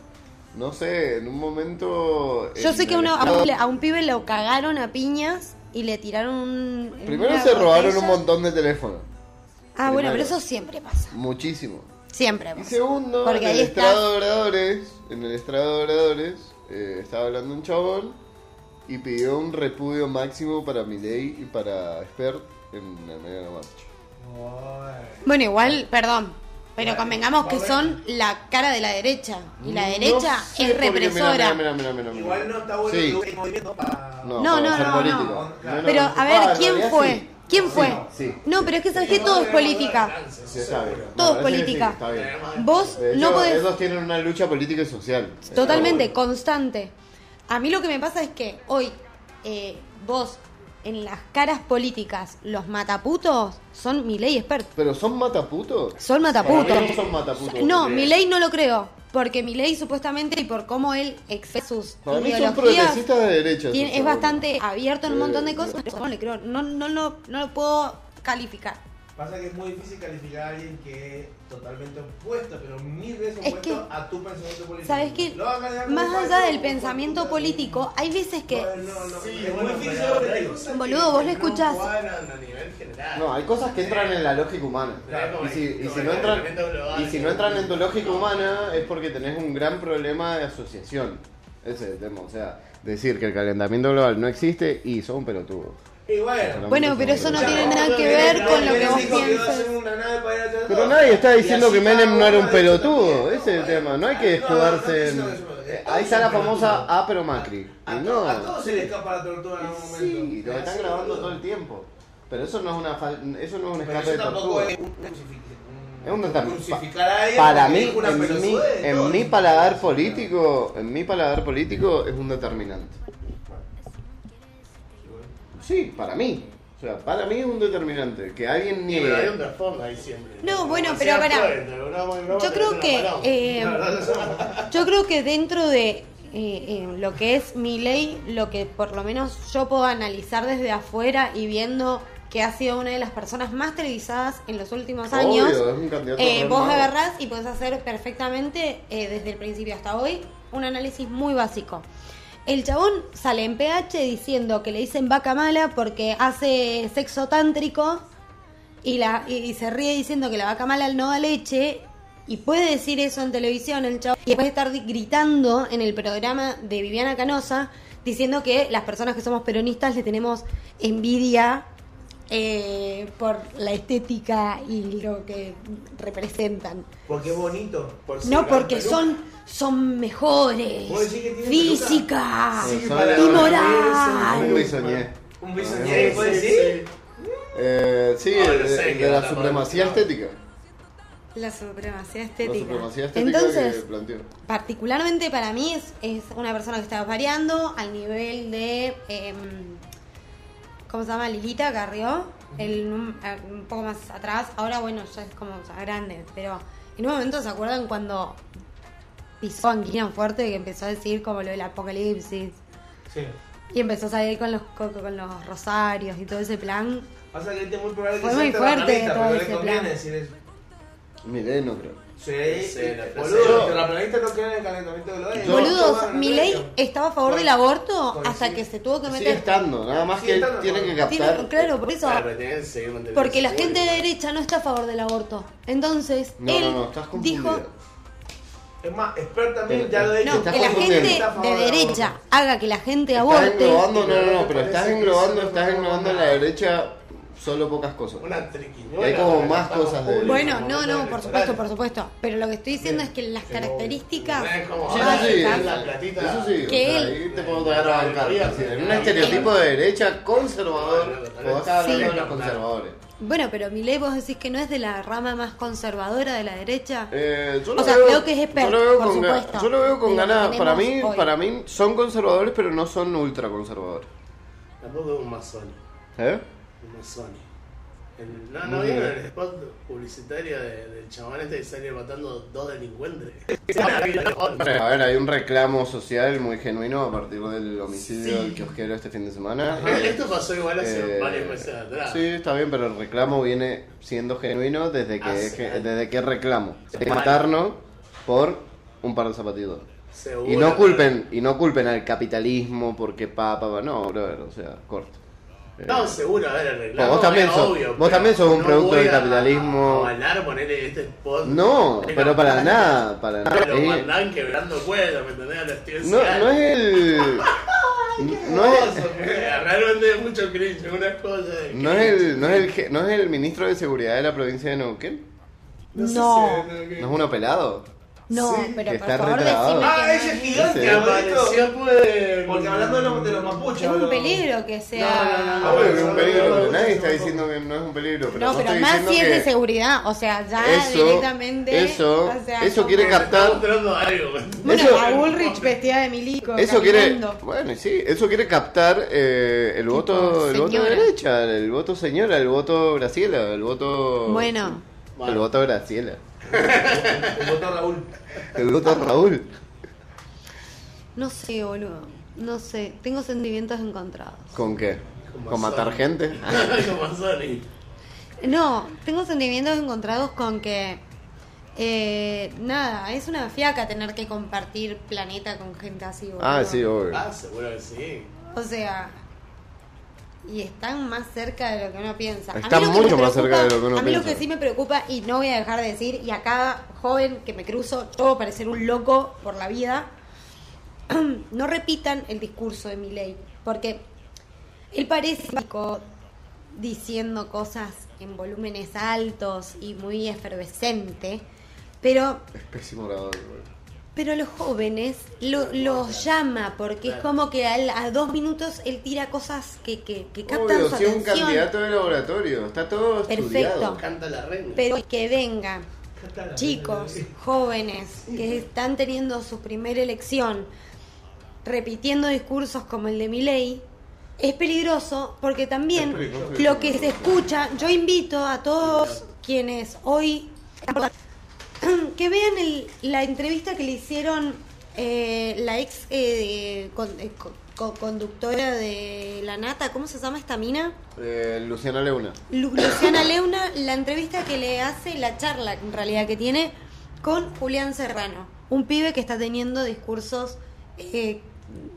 No sé, en un momento. Yo sé que uno- a, estado- un, a un pibe lo cagaron a piñas y le tiraron un... Primero se robaron un montón de teléfonos. Ah, bueno, pero eso siempre pasa. Muchísimo. Siempre Y segundo, Porque en ahí el está. estrado de oradores, en el estrado de oradores, eh, estaba hablando un chabón y pidió un repudio máximo para Milei y para Spert en el medio de la marcha. Bueno, igual, perdón, pero convengamos que son la cara de la derecha. Y la derecha No sé es represora. Igual no está bueno Sí. movimiento para. No, No, para no, hacer no, política. no. no. Pero, a ver, Ah, ¿quién fue? ¿Quién fue? Sí. No, pero es que sabes que todo es política. Todo es política. sí, está bien. Vos De no podés... Esos tienen una lucha política y social. Totalmente, constante. A mí lo que me pasa es que hoy eh, vos en las caras políticas, los mataputos son mi ley experto. Pero son mataputos. Son mataputos. Para mí no son mataputos. No, porque- mi ley no lo creo. Porque mi ley supuestamente y por cómo él expresa sus Para mí son progresistas de derecha. tiene- es bastante abierto en un montón de cosas. No le creo, no, no, no, no lo puedo calificar. Pasa que es muy difícil calificar a alguien que es totalmente opuesto, pero mil veces Es opuesto que, a tu pensamiento político. ¿Sabes qué? Más allá del pensamiento político, hay veces que... No, no, no, Sí, es bueno, muy difícil pero ser hay objetivo. cosas Boludo, vos lo no escuchás. No, hay cosas que entran en la lógica humana. Claro, Y si, y si no entran, global, y si no entran en tu lógica humana es porque tenés un gran problema de asociación. Ese es el tema. O sea, decir que el calentamiento global no existe y son pelotudos. Y bueno. Bueno, pero eso no tiene nada que ver no, con lo que vos a Pero nadie está diciendo que Menem no era un pelotudo. Ese es el tema. No hay que escudarse en. Ahí está la famosa. A pero Macri. A, no. todos se les escapa la tortuga en algún momento. Sí, lo están grabando todo el tiempo. Pero eso no es una fal- eso no es un escape eso de tampoco tortuga. es un crucificar a alguien Para mí, en mi, en mi paladar político, en mi paladar político es un determinante. Sí, para mí. O sea, para mí es un determinante. Que alguien pero hay un niegue. trasfondo ahí siempre. No, bueno, pero broma, Yo creo que eh, (laughs) yo creo que dentro de eh, eh, lo que es mi ley, lo que por lo menos yo puedo analizar desde afuera y viendo que ha sido una de las personas más televisadas en los últimos Obvio, años, es un candidato eh, vos agarrás y podés hacer perfectamente eh, desde el principio hasta hoy un análisis muy básico. El chabón sale en PH diciendo que le dicen vaca mala porque hace sexo tántrico y, la, y, y se ríe diciendo que la vaca mala no da leche y puede decir eso en televisión el chabón y después estar gritando en el programa de Viviana Canosa diciendo que las personas que somos peronistas le tenemos envidia eh, por la estética y lo que representan. Porque es bonito. Por No, porque son, son mejores. ¿Vos decís que tiene Física y para- Un moral. bisoñé. Un Sí, bisoñé, sí, ¿puedes sí. decir? Eh, sí, No, sé qué de la supremacía no. estética. La supremacía La estética. supremacía estética Entonces, que particularmente para mí es, es una persona que está variando al nivel de em, ¿cómo se llama? Lilita Carrió el, num- eh, un poco más atrás ahora bueno ya es como ya grande pero en un momento se acuerdan cuando pisó Anguina fuerte que empezó a decir como lo del apocalipsis Sí. y empezó a salir con los con, con los rosarios y todo ese plan Pasa que es muy probable que Fue muy fuerte todo pero ese le conviene plan. decir eso. No creo. Sí, Sí, la boludo, frase- los terraplanistas no creen en el calentamiento global. Yo- Boludos, mi ley estaba a favor del aborto hasta que se tuvo que Sigue meter estando, nada más Sigue que estando, tiene que captar. claro, por eso. Porque la gente de derecha no está a favor del aborto. Entonces, No, él no, no, estás confundida. dijo Es más, Expert también Pero- ya lo he dicho. no, estás que la gente a de derecha haga que la gente Estás aborte. englobando, no, no, no, pero estás englobando, estás englobando en la derecha solo pocas cosas. Una triquiñuela. Hay como más cosas de- Bueno, en no, no, por supuesto, por supuesto. Pero lo que estoy diciendo es que las características No es como, Sí, ah, sí, sí, está eso- la platita. Eso sí, o Que sea, él- ahí te puedo traer a bancar. Un estereotipo de derecha conservador, vos estás hablando Sí. de los conservadores. Bueno, pero mi ley vos decís que no es de la rama más conservadora de la derecha. Eh, yo O lo sea, veo- creo que es expert, yo lo veo por con ga- supuesto, Yo lo veo con ganas. Para mí, hoy. para mí son conservadores, pero no son ultra conservadores. Tampoco es un masón. ¿Eh? Un masón. El- no, no vieron el spot publicitario de- del chabón este que sale matando dos delincuentes. (laughs) A ver, hay un reclamo social muy genuino a partir del homicidio Sí. del kiosquero este fin de semana. Ajá, Esto pasó igual hace Eh, varios meses atrás. Sí, está bien, pero el reclamo viene siendo genuino desde que, años. desde que reclamo. De matarnos por un par de zapatitos. Seguro. Y no culpen, y no culpen al capitalismo porque pa, pa, pa. no, brother, o sea, corto. Eh, No, seguro, a ver, el reclamo Vos también es sos- obvio, vos también sos un no producto voy del a capitalismo. Avalar, ponerle este spot. no, pero para nada, para nada. Pero Eh, mandan quebrando cuerdas, ¿me entendés? A los no, no es el. (laughs) No es, Realmente es mucho cringe, unas cosas. de no es el, no es el, je- no es el ministro de seguridad de la provincia de Neuquén. No. sé si- ¿No es uno pelado? No, Sí, pero por favor decime Ah, que ese no es gigante, Sí. Apareció pues. Porque hablando de los, de los mapuches. Es un peligro que sea. No, no, no, Obvio que es un no, peligro, no, pero no, nadie no, está no, diciendo que no es un peligro. Pero No, pero más si es de seguridad, o sea, ya Eso, directamente. eso, o sea, eso como- quiere captar algo. Bueno, Eso- a Bullrich vestida de milico. Eso quiere, bueno, y sí, eso quiere captar eh, el voto, el voto derecha, el voto señora, el voto Graciela, el voto, Bueno, el voto Graciela, Un botón Raúl. el voto Raúl. no sé, boludo. No sé, tengo sentimientos encontrados. ¿Con qué? Con ¿Con matar gente? (laughs) No, tengo sentimientos encontrados con que. eh, nada, es una fiaca tener que compartir planeta con gente así, boludo. Ah, sí, obvio. Ah, seguro que sí. O sea. Y están más cerca de lo que uno piensa. Están mucho más cerca de lo que uno A mí lo piensa. que sí me preocupa, y no voy a dejar de decir, y a cada joven que me cruzo, todo parecer un loco por la vida, (clears throat) no repitan el discurso de mi ley. Porque él parece diciendo cosas en volúmenes altos y muy efervescente, pero Es pésimo orador, pero los jóvenes lo, los llama porque es como que al- a, dos minutos él tira cosas que, que, que captan Obvio, su si un atención. candidato de laboratorio, está todo Perfecto. estudiado. Canta la reina. Pero que vengan chicos, jóvenes, que están teniendo su primera elección, repitiendo discursos como el de Milei, es peligroso porque también peligroso. lo que se escucha, yo invito a todos quienes hoy (clears throat) que vean el- la entrevista que le hicieron eh, la ex eh, con- eh, co- co- conductora de La Nata, ¿cómo se llama esta mina? Eh, Luciana Leuna. Lu- Luciana Leuna, la entrevista que le hace, la charla en realidad que tiene con Julián Serrano, un pibe que está teniendo discursos eh,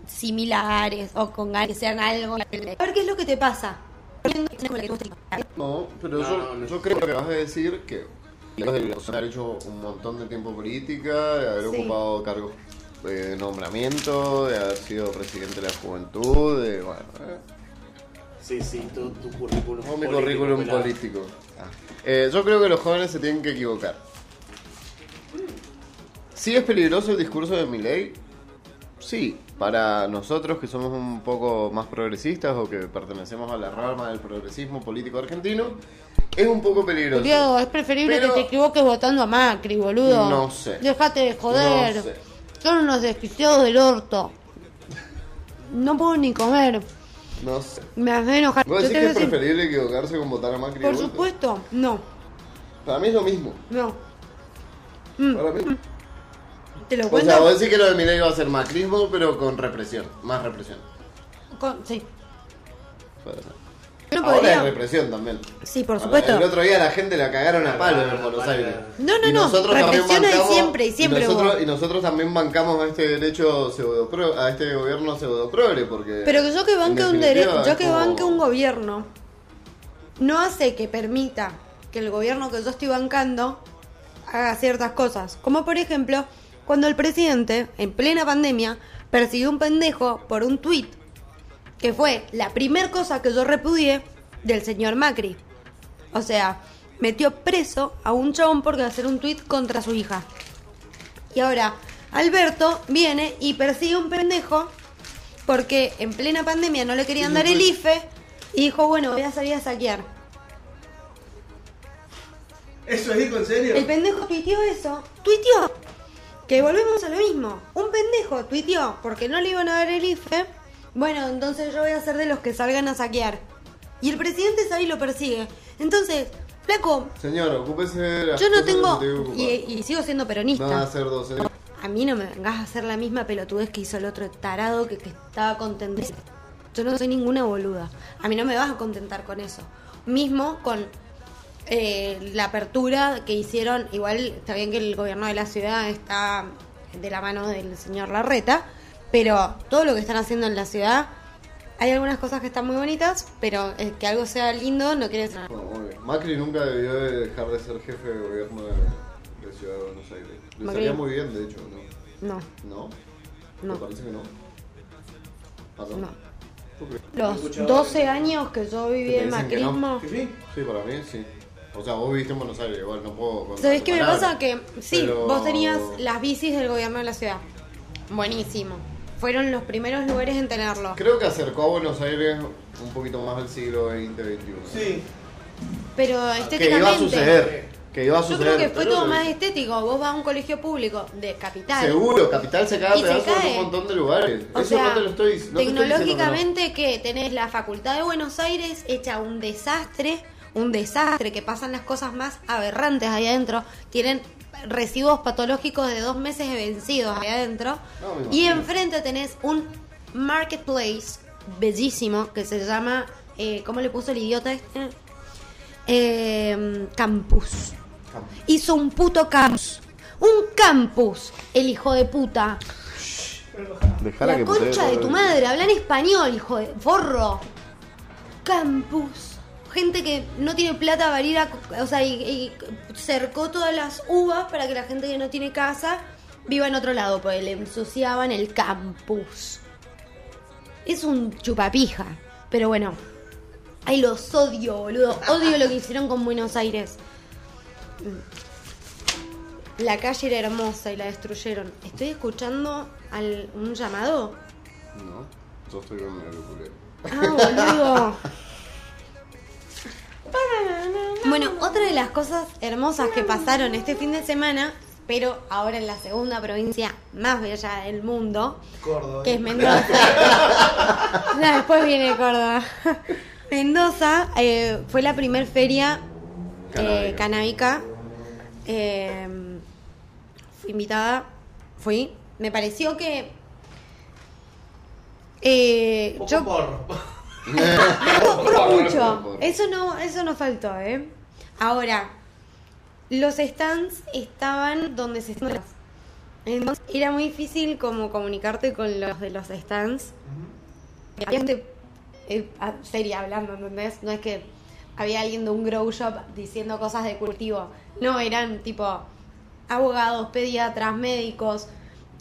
similares o con que sean algo. A ver qué es lo que te pasa. No, pero yo, yo creo que vas a decir que de haber hecho un montón de tiempo política, de haber Sí. ocupado cargos de nombramiento, de haber sido presidente de la juventud, de bueno, eh, Sí, sí, tu, tu currículum. todo mi currículum político. Ah. Eh, yo creo que los jóvenes se tienen que equivocar. ¿Sí es peligroso el discurso de Milei? Sí, para nosotros que somos un poco más progresistas o que pertenecemos a la rama del progresismo político argentino, es un poco peligroso. Diego, es preferible Pero- que te equivoques votando a Macri, boludo. No sé. Déjate de joder. No sé. Son unos desquiciados del orto. No puedo ni comer. No sé. Me hace enojar. ¿Vos decís que es decir, preferible equivocarse con votar a Macri? Por supuesto, no. Para mí es lo mismo. No. Mm, Para mí. Te lo O sea, vos decís que lo de Milei va a ser macrismo, pero con represión. Más represión. con- sí. No Ahora podría- es represión también. Sí, por supuesto. El otro día la gente la cagaron a palo en Buenos Aires. No, no, Y no, nosotros represión siempre, y siempre y nosotros, hubo. y nosotros también bancamos a este derecho pseudopro- a este gobierno pseudoprogre porque Pero que yo que banque un definitiva dere- yo que como- banque un gobierno no hace que permita que el gobierno que yo estoy bancando haga ciertas cosas. Como por ejemplo, cuando el presidente, en plena pandemia, persiguió a un pendejo por un tuit, que fue la primer cosa que yo repudié del señor Macri. O sea, metió preso a un chabón por hacer un tuit contra su hija. Y ahora, Alberto viene y persigue a un pendejo porque en plena pandemia no le querían dar el IFE y dijo, bueno, voy a salir a saquear. ¿Eso es dijo en serio? El pendejo tuiteó eso, tuiteó, que volvemos a lo mismo. Un pendejo tuiteó porque no le iban a dar el IFE, bueno, entonces yo voy a ser de los que salgan a saquear. Y el presidente y lo persigue. Entonces, flaco, Señor, ocúpese de las yo no cosas que tengo, se tiene que ocupar. y, y sigo siendo peronista. A ser docente. A mí no me vengas a hacer la misma pelotudez que hizo el otro tarado que, que estaba contento. Yo no soy ninguna boluda. A mí no me vas a contentar con eso. Mismo con eh, la apertura que hicieron, igual está bien que el gobierno de la ciudad está de la mano del señor Larreta, pero todo lo que están haciendo en la ciudad, hay algunas cosas que están muy bonitas, pero eh, que algo sea lindo no quiere decir nada. Macri nunca debió de dejar de ser jefe de gobierno de, de Ciudad de Buenos Aires. Le Macri- salía muy bien, de hecho, ¿no? No, ¿No? No. ¿Te parece que no? ¿Pasó? No. ¿Por qué? Los escuchado 12 eso. años que yo viví ¿Que te el dicen que no? macrismo. Sí, para mí sí. O sea, vos viviste en Buenos Aires, igual no puedo contar ¿Sabés qué me palabra. pasa? Que sí, Pero- vos tenías las bicis del gobierno de la ciudad. Buenísimo. Fueron los primeros lugares en tenerlo. Creo que acercó a Buenos Aires un poquito más al siglo XX, XXI. Sí. Pero Que iba a estéticamente. suceder. Que iba a Yo suceder. creo que fue todo más estético. Vos vas a un colegio público de capital. Seguro, Capital se cae a Y se pedazos en cae. un montón de lugares. O Eso sea, no te lo estoy no te estoy diciendo que no. tecnológicamente que tenés la facultad de Buenos Aires hecha un desastre, un desastre, que pasan las cosas más aberrantes ahí adentro. Tienen residuos patológicos de dos meses de vencidos ahí adentro. No, y enfrente tenés un marketplace bellísimo que se llama, eh, ¿cómo le puso el idiota este? Eh, campus. Hizo un puto campus. Un campus, el hijo de puta. Dejala La que concha de tu madre, habla en español, hijo de forro. Campus. Gente que no tiene plata para ir a. O sea, y, y cercó todas las uvas para que la gente que no tiene casa viva en otro lado, porque le ensuciaban el campus. Es un chupapija. Pero bueno, ay, los odio, boludo. Odio lo que hicieron con Buenos Aires. La calle era hermosa y la destruyeron. Estoy escuchando al, un llamado. No, yo estoy con el auricular. Ah, boludo. (laughs) Bueno, otra de las cosas hermosas que pasaron este fin de semana, pero ahora en la segunda provincia más bella del mundo, Córdoba. que es Mendoza. (laughs) No, después viene Córdoba. Mendoza eh, fue la primer feria eh, Canábica. Eh, fui invitada, fui. Me pareció que. Eh, Poco yo porro. (laughs) mucho. Eso no, eso no faltó, ¿eh? Ahora, los stands estaban donde se estaban. Entonces, era muy difícil como comunicarte con los de los stands. Había gente eh, seria hablando, ¿entendés? No es que había alguien de un grow shop diciendo cosas de cultivo. No, eran tipo abogados, pediatras, médicos,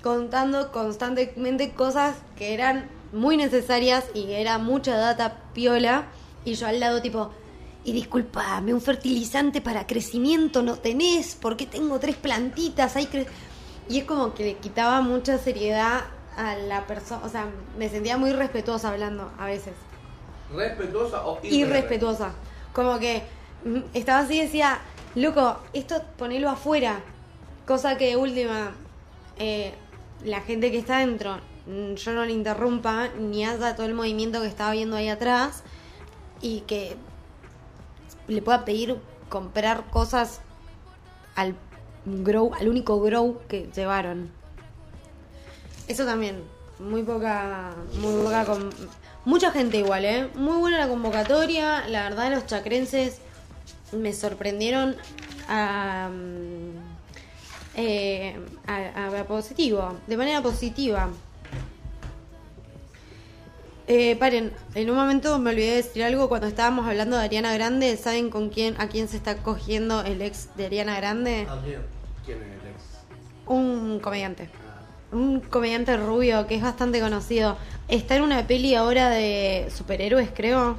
contando constantemente cosas que eran muy necesarias y era mucha data piola. Y yo al lado tipo, y disculpame, un fertilizante para crecimiento no tenés, porque tengo tres plantitas, ahí cre-". Y es como que le quitaba mucha seriedad a la persona, o sea, me sentía muy respetuosa hablando a veces Respetuosa o irrespetuosa. Como que mm, estaba así y decía, loco, esto ponelo afuera. Cosa que última, eh, la gente que está adentro, yo no le interrumpa ni haga todo el movimiento que estaba viendo ahí atrás y que le pueda pedir comprar cosas al grow, al único grow que llevaron. Eso también, muy poca, muy poca, con- mucha gente igual, ¿eh? Muy buena la convocatoria, la verdad los chacrenses me sorprendieron a, mm, eh, a- a positivo, de manera positiva. Eh, paren, en un momento me olvidé de decir algo cuando estábamos hablando de Ariana Grande. ¿Saben con quién, a quién se está cogiendo el ex de Ariana Grande? Bien. ¿Quién es el ex? Un comediante. Un comediante rubio que es bastante conocido. Está en una peli ahora de superhéroes, creo.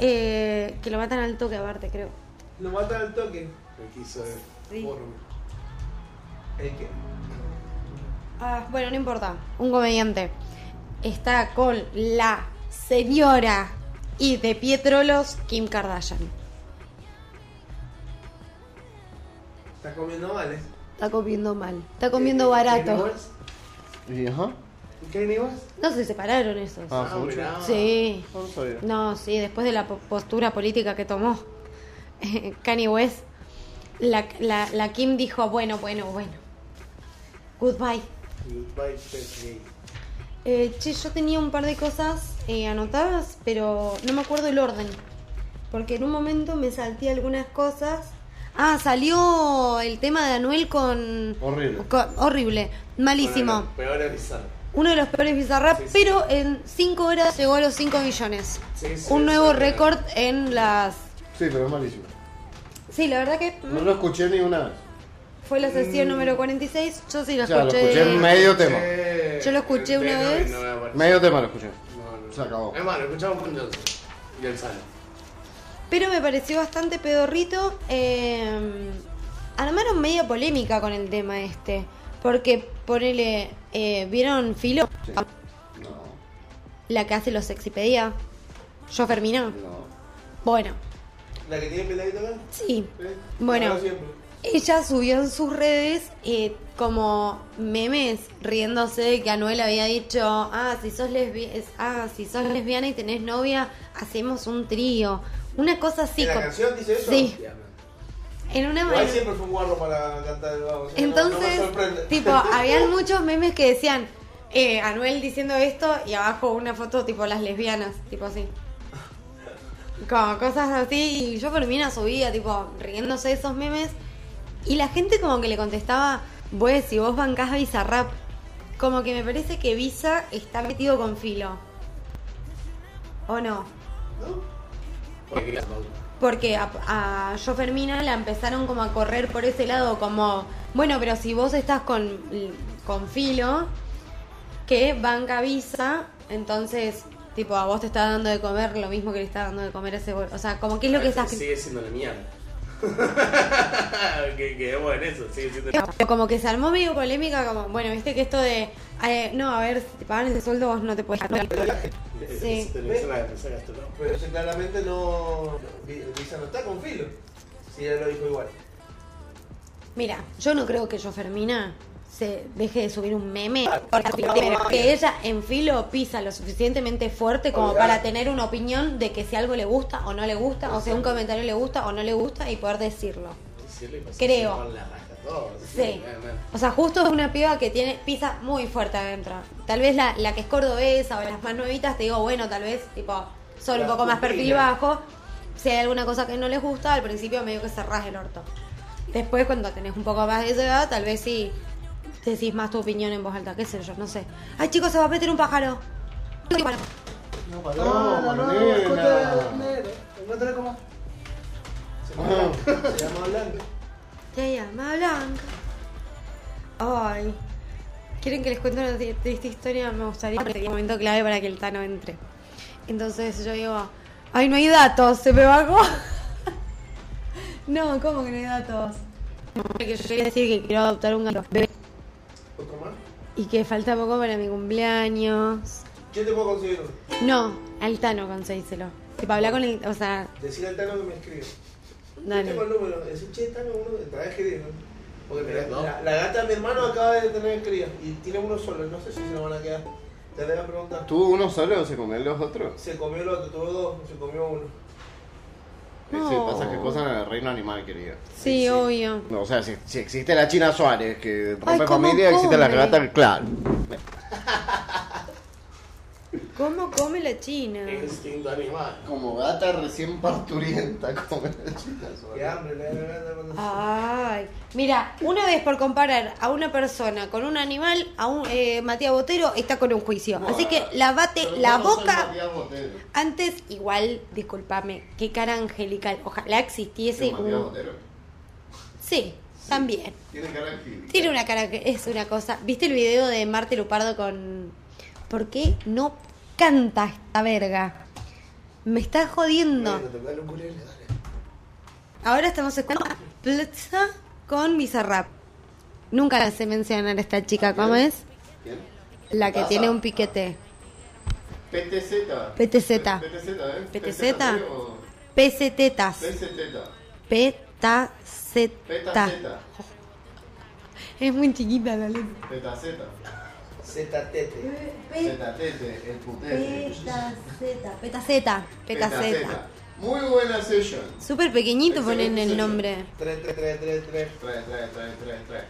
Eh, que lo matan al toque aparte, creo. Lo matan al toque. me quiso. Sí. ¿El qué? Ah, bueno, no importa. Un comediante. Está con la señora y de Pietrolos, Kim Kardashian. Está comiendo mal, ¿eh? Está comiendo mal. Está comiendo barato. ¿Y ajá? ¿Kanye West? No se separaron esos. Ah, Ah. Sí. No, no sabía. No, sí, después de la po- postura política que tomó eh, (laughs) Kanye West, la, la, la Kim dijo, bueno, bueno, bueno. Goodbye. Goodbye. Eh, che, yo tenía un par de cosas eh, anotadas, pero no me acuerdo el orden. Porque en un momento me salté algunas cosas. Ah, salió el tema de Anuel con... Horrible. con- horrible, malísimo. Bueno, lo Peor. Uno de los peores Bizarrap, Sí, sí. pero en 5 horas llegó a los 5 millones. Sí, sí, un nuevo récord en las... Sí, pero es malísimo. Sí, la verdad que No lo escuché ni una vez. fue la sesión número 46. Yo sí la Ya, lo escuché. escuché en medio tema. Yo lo escuché una vez. Medio tema lo escuché. No, no. Se acabó. Es más, lo escuchamos con Johnson y el Sano. Pero me pareció bastante pedorrito. eh, armaron media polémica con el tema este. Porque, ponele, eh, ¿vieron Filo? Sí. Ah, No, La que hace los Sexipedia. Yo Fermina. no. Bueno, ¿La que tiene peladito acá? sí. Bueno. Siempre. Ella subió en sus redes eh, como memes riéndose de que Anuel había dicho, ah, si sos lesbiana, ah, si sos lesbiana y tenés novia, hacemos un trío. Una cosa así. ¿En la canción dice eso? Sí. En una Igual manera. siempre fue un guardo para cantar el vago. o sea, no- no me Entonces, tipo, (laughs) habían muchos memes que decían eh, Anuel diciendo esto y abajo una foto tipo las lesbianas, tipo así. Como cosas así. Y yo Fermina subía, tipo, riéndose de esos memes. Y la gente como que le contestaba, pues si vos bancás a Bizarrap. Como que me parece que Visa está metido con filo. ¿O no? Porque a, a Yo Fermina la empezaron como a correr por ese lado, como, bueno, pero si vos estás con, con Filo, que banca Visa, entonces, tipo, a vos te está dando de comer lo mismo que le está dando de comer a ese. O sea, como, ¿qué es lo que estás... Sigue siendo la mierda. (laughs) que quedemos en eso, sigue siendo Pero Como que se armó medio polémica, como, bueno, viste que esto de, eh, no, a ver, si te pagan ese sueldo vos no te puedes... Sí. Pero claramente no. Visa no está con filo. Si ella lo dijo igual. Mira, yo no creo que yo Fermina se deje de subir un meme porque ella en filo pisa lo suficientemente fuerte como para tener una opinión de que si algo le gusta o no le gusta, o si un comentario le gusta o no le gusta y poder decirlo. Creo. Sí. que. O sea, justo es una piba que tiene pisa muy fuerte adentro. Tal vez la, la que es cordobesa o las más nuevitas, te digo, bueno, tal vez, tipo, son un poco más perfil bajo. Si hay alguna cosa que no les gusta, al principio medio que cerrás el orto. Después, cuando tenés un poco más de edad, tal vez sí decís más tu opinión en voz alta, qué sé yo, no sé. Ay, chicos, se va a meter un pájaro. No, paloma, nena. Encuéntrale cómo. Se Ah. llama, se llama Blanca. Se llama Blanca. Ay. ¿Quieren que les cuente una tri- triste historia? Me gustaría sería un momento clave para que el Tano entre. Entonces yo digo, ay, no hay datos, se me bajó. (laughs) no, ¿cómo que no hay datos? Que yo quería decir que quiero adoptar un gato. Y que falta poco para mi cumpleaños. Yo te puedo conseguir uno. No, al Tano conseguíselo. Tipo, hablar con el. O sea, Decirle al Tano que me escribe. dale. Tengo el número. Decir, che, Tano, uno te va a escribir. ¿no? Porque la, ¿no? la- la gata de mi hermano acaba de tener cría. Y tiene uno solo. No sé si se lo van a quedar. Te le voy a preguntar. ¿Tuvo uno solo o se comió los otros? Se comió el otro, tuvo dos, se comió uno. No. Sí, pasa que cosas en el reino animal, querida. Sí, obvio. No, o sea, si, si existe la China Suárez que rompe Ay, ¿cómo familia, existe la come? gata, claro. ¿Cómo come la China? Instinto animal. Como gata recién parturienta, (laughs) como la China Qué hambre Ay, mira, una vez por comparar a una persona con un animal, a un eh, Matías Botero está con un juicio. Así que lavate la no boca Matías Botero. antes, igual, discúlpame, qué cara angelical. Ojalá existiese ¿Es Matías un. Botero? Sí, también. Tiene cara angelical. Tiene una cara que es una cosa. ¿Viste el video de Marte Lupardo con. ¿Por qué no canta esta verga? Me está jodiendo. Bueno. Ahora estamos escuchando a Plutza con Bizarrap. Nunca la sé mencionar a esta chica, ¿cómo es? ¿Quién? La que tiene un piquete. PTZ. PTZ. PTZ, ¿eh? PTZ. o PC tetas. PZZ. Peta PTZ. Es muy chiquita la letra. PTZ. ZTT. ZTT, el putete. Peta Z. Peta Z. Muy buena session. Súper pequeñito ponen el nombre. 3, 3, 3, 3, 3. Trae, trae, trae, trae, trae.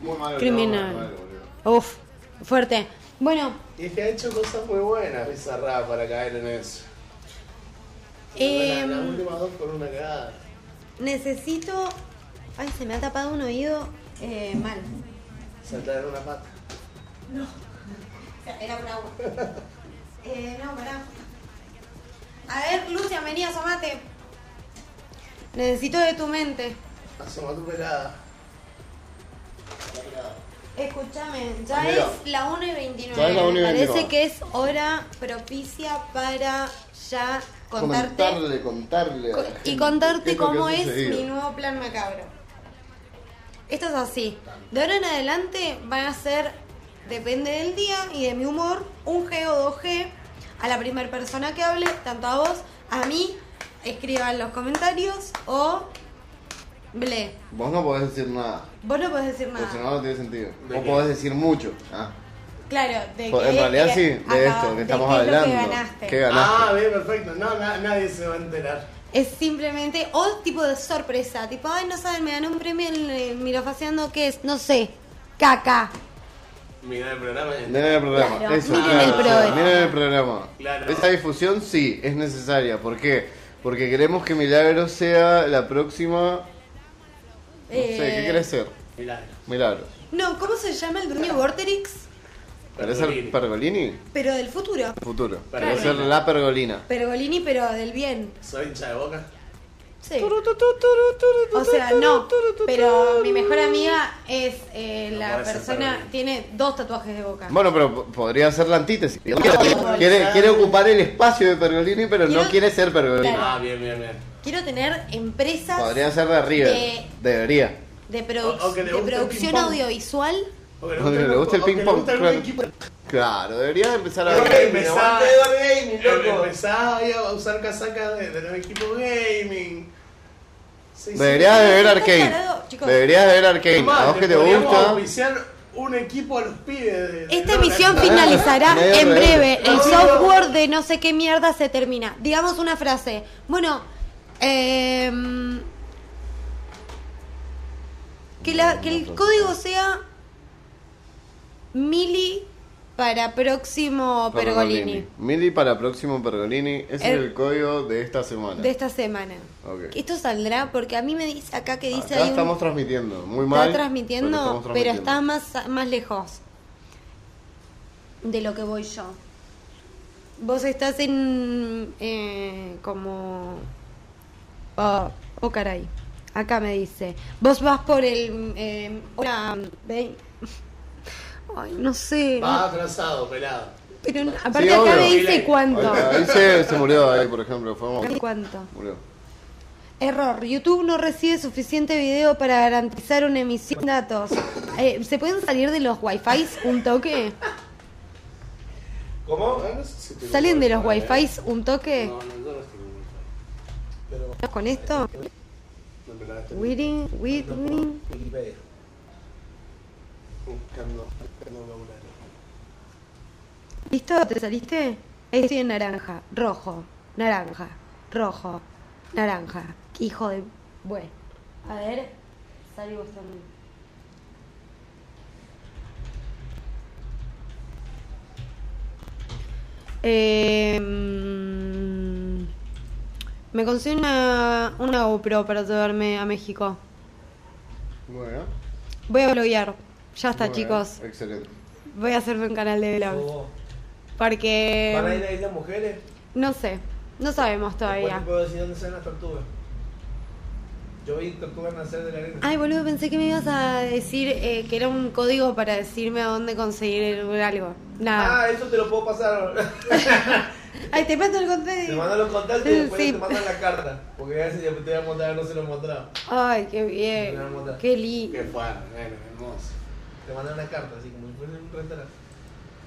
Muy malo. Criminal. Uf, fuerte. Bueno, Y es que ha hecho cosas muy buenas Bizarrap para caer en eso. eh, Las últimas dos con una cagada. necesito... Ay, se me ha tapado un oído eh, mal. Saltar una pata. Era un agua. Eh, no, pará. A ver, Lucia, vení, asomate. Necesito de tu mente. Asoma tu pelada. Escúchame, ya es la 1 y 29. Ya es la 1 y Me Parece 29. que es hora propicia para ya contarte contarle. a co- la y contarte cómo es mi nuevo plan macabro. Esto es así. De ahora en adelante van a ser, depende del día y de mi humor, un G o 2G a la primera persona que hable, tanto a vos, a mí, escriba en los comentarios o ble. Vos no podés decir nada. Vos no podés decir nada. Porque si no, no tiene sentido. ¿De Vos qué? podés decir mucho. Ah. Claro, de Pues, que en realidad que sí, de acá- esto que de estamos qué es lo hablando. que ganaste. ¿Qué ganaste? Ah, bien, perfecto. No, na- nadie se va a enterar. Es simplemente, o tipo de sorpresa, tipo, ay, no saben, me gané un premio en el Mirafaseando, ¿qué es? No sé, caca. Mira el programa. Miren el programa. Claro, Eso, miren claro, el programa. miren el programa. Claro. Esa difusión sí, es necesaria. ¿Por qué? Porque queremos que Milagros sea la próxima. No sé, ¿qué Eh, querés ser? Milagro. Milagros. No, ¿cómo se llama el dueño Vorterix? ¿Querés Pergolini. ser Pergolini? Pero del futuro. Futuro. Pergolina. Querés ser la Pergolina. Pergolini, pero del bien. ¿Soy hincha de boca? Sí. O sea, no. Pero mi mejor amiga es eh, No la puede ser persona, tiene dos tatuajes de boca. Bueno, pero po- podría ser la antítesis. Quiere, no, quiere, ocupar el espacio de Pergolini, pero no Quiero- quiere ser Pergolini. Claro. Ah, bien, bien, bien. Quiero tener empresas Podría ser de River. de- Debería. de, produ- O- o que le de guste el producción ping-pong. audiovisual. O que O que le guste el ping pong, claro. Claro, deberías empezar a ver. ahí a usar casacas de, de los equipos gaming. Sí, sí. Deberías de ver ¿Estás Arcane. Deberías de ver Arcane. A vos que te gusta. un equipo a los pibes. de- de Esta emisión finalizará en breve. El No, software de no sé qué mierda se termina. Digamos una frase. Bueno, em, que, la- que el código sea mili para próximo Pergolini Mili para próximo Pergolini. Ese es El- código de esta semana. de esta semana. Esto saldrá porque a mí me dice acá que dice Acá ahí un- estamos transmitiendo. Muy mal. Está transmitiendo, pero está más, más lejos de lo que voy yo. Vos estás en. eh, como. Oh, oh, caray. Acá me dice. Vos vas por el. Eh, hola, ve- Ay, no sé. Va atrasado, pelado. Pero n- aparte Sí, acá obvio. me dice cuánto. Ahí, se, se murió ahí, por ejemplo. Fue ¿Cuánto? Murió. Error. YouTube no recibe suficiente video para garantizar una emisión de datos. Eh, ¿Se pueden salir de los wifi un toque? ¿Cómo? Ah, no sé si tengo ¿Salen de los wifi, ¿eh? un toque? No, no, yo no tengo wifi. Pero ¿Con esto? no me la gasté Winning, winning. Wikipedia. buscando, ¿Listo? ¿Te saliste? Ahí estoy en naranja, rojo, naranja, rojo, naranja. Hijo de... Bueno. A ver, salí vos también. Eh, mm, me consigo una, una GoPro para llevarme a México. Bueno. Voy a bloguear. Ya está, chicos. Excelente. Voy a hacerme un canal de vlogs. Oh. Porque... ¿Van a ir a Islas Mujeres? No sé, no sabemos todavía. te puedo decir dónde salen las tortugas. Yo vi tortugas nacer de la arena. Ay, boludo, pensé que me ibas a decir eh, que era un código para decirme a dónde conseguir algo. Nada. Ah, eso te lo puedo pasar. (laughs) Ay, te mando el te contenido. mandan los contactos y después Sí. te mandan la carta. Porque a veces ya te voy a mostrar, no se lo he mostrado. Ay, qué bien. Qué lindo. Qué bueno, hermoso. Te mandan una carta, así como si fuese un restaurante.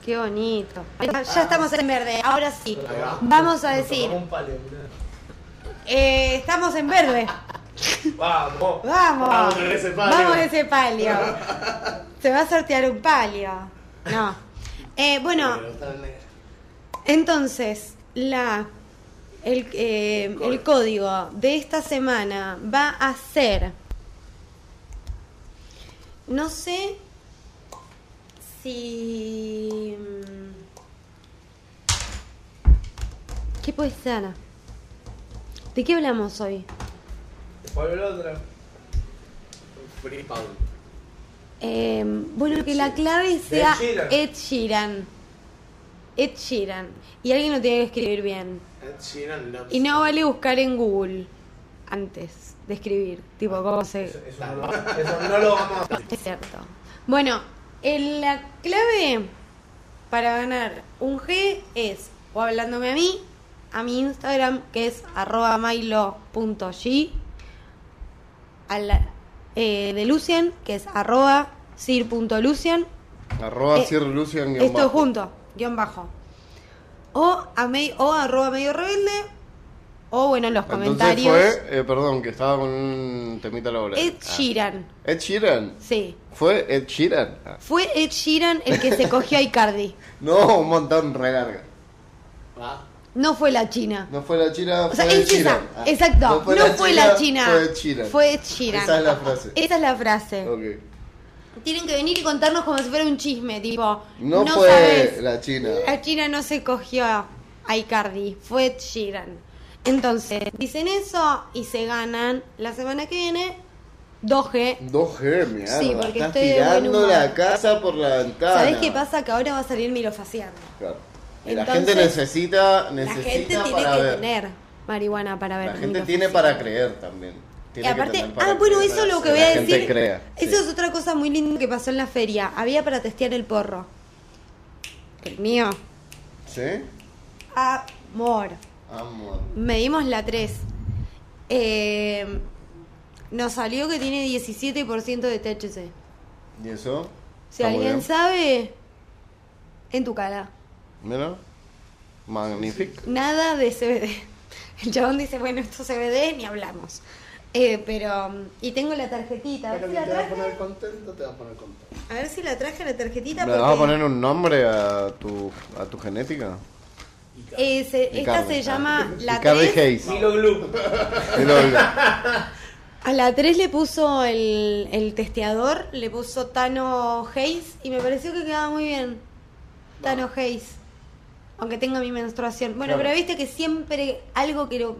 Qué bonito. Ya estamos en verde. Ahora sí. Va. Vamos a decir. un palio, eh, estamos en verde. Vamos. Vamos. Vamos a ese palio. Vamos a ese palio. Se va a sortear un palio. No. Eh, bueno. Entonces, la el, eh, el código de esta semana va a ser. No sé si. mm, ¿Qué puede ser? ¿De qué hablamos hoy? Después el otro. Free Paul. Eh, bueno, Ed que la clave sea Sheeran. Ed Sheeran. Ed Sheeran. Y alguien lo tiene que escribir bien. Ed Sheeran loves Y no vale buscar en Google antes de escribir. Tipo, cómo se. Eso, eso no, lo, eso no lo vamos a. Es cierto. Bueno, el- la clave para ganar un G es o hablándome a mí, a mi Instagram que es arroba milo.g, eh, de Lucian que es arroba sir.lucian, Arroba Eh, Sir Lucian guion esto bajo. junto, guion bajo. O, a me- o arroba medio rebelde, o bueno, en los Entonces comentarios. fue, eh, perdón, que estaba con un temita laboral. Ed Ah. Sheeran, Ed Sheeran. sí. ¿Fue Ed Sheeran? Ah. Fue Ed Sheeran el que se cogió a Icardi. (laughs) No, un montón, re larga. Ah, No fue la China. No fue la China, O fue sea, Ed es esa. Sheeran. Ah. Exacto. No fue, la China. Fue Ed Sheeran. Fue Ed Sheeran. Esa es la frase. Esa es la frase. Ok. Tienen que venir y contarnos como si fuera un chisme, tipo. No, No, fue sabes. la China. La China no se cogió a Icardi, fue Ed Sheeran. Entonces, dicen eso y se ganan la semana que viene 2G. 2G, mierda. Sí, porque Estás estoy tirando la casa por la ventana. ¿Sabés qué pasa? Que ahora va a salir milofaciando. Claro. Y la gente necesita, La necesita gente tiene para que ver. tener marihuana para ver. La gente tiene para creer también. Y Tiene aparte, ah, bueno, eso es lo que La voy a decir. crea, Eso sí. es otra cosa muy linda que pasó en la feria. Había para testear el porro. El mío. ¿Sí? Amor. Amor. Medimos la 3. Eh, nos salió que tiene 17% de THC. ¿Y eso? Si Está alguien sabe, en tu cara. Mira. Magnífico. Nada de CBD. El chabón dice, bueno, esto CBD ni hablamos. Eh, pero, y tengo la tarjetita. A ver, pero si la te va a traje, poner contento, te va a poner contento. a ver si la traje la tarjetita. ¿Le vas a poner un nombre a tu, a tu genética? Eh, se- esta se llama la Icardi 3. Hayes. Milo lo- (laughs) A la 3 le puso el, el testeador, le puso Tano Hayes y me pareció que quedaba muy bien. Tano Hayes. Aunque tenga mi menstruación. Bueno, Claro. pero viste que siempre algo que lo...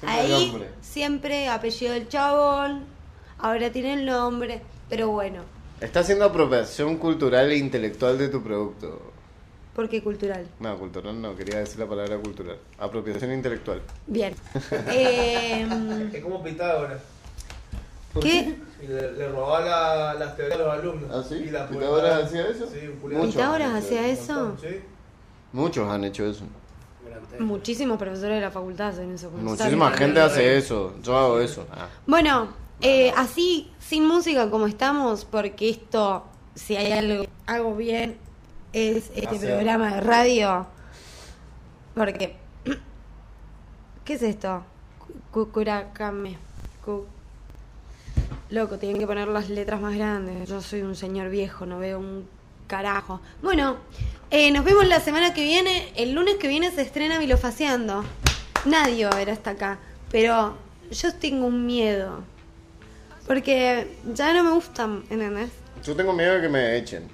Siempre ahí siempre apellido del chabón, ahora tiene el nombre, pero bueno, Está haciendo apropiación cultural e intelectual de tu producto. ¿Por qué cultural? No, cultural no, quería decir la palabra cultural. Apropiación intelectual. Bien. (laughs) Eh, Es como Pitágoras. ¿Qué? Y le, le robaba la- las teorías a los alumnos. ¿Ah, sí? Y la ¿Pitágoras hacía eso? Sí. ¿Pitágoras hacía eso? Sí. Muchos han hecho eso. Muchísimos profesores de la facultad hacen eso. con Muchísima gente hace eso. Yo hago eso. Ah. Bueno, eh, así, sin música como estamos, porque esto, si hay algo hago bien, es este Hacer. programa de radio. Porque, (clears throat) ¿qué es esto? Cucuracame. Cu- Loco, tienen que poner las letras más grandes. Yo soy un señor viejo, no veo un carajo. Bueno, eh, nos vemos la semana que viene. El lunes que viene se estrena Vilofaciando. Nadie va a ver hasta acá. Pero yo tengo un miedo. Porque ya no me gustan, ¿entendés? Yo tengo miedo de que me echen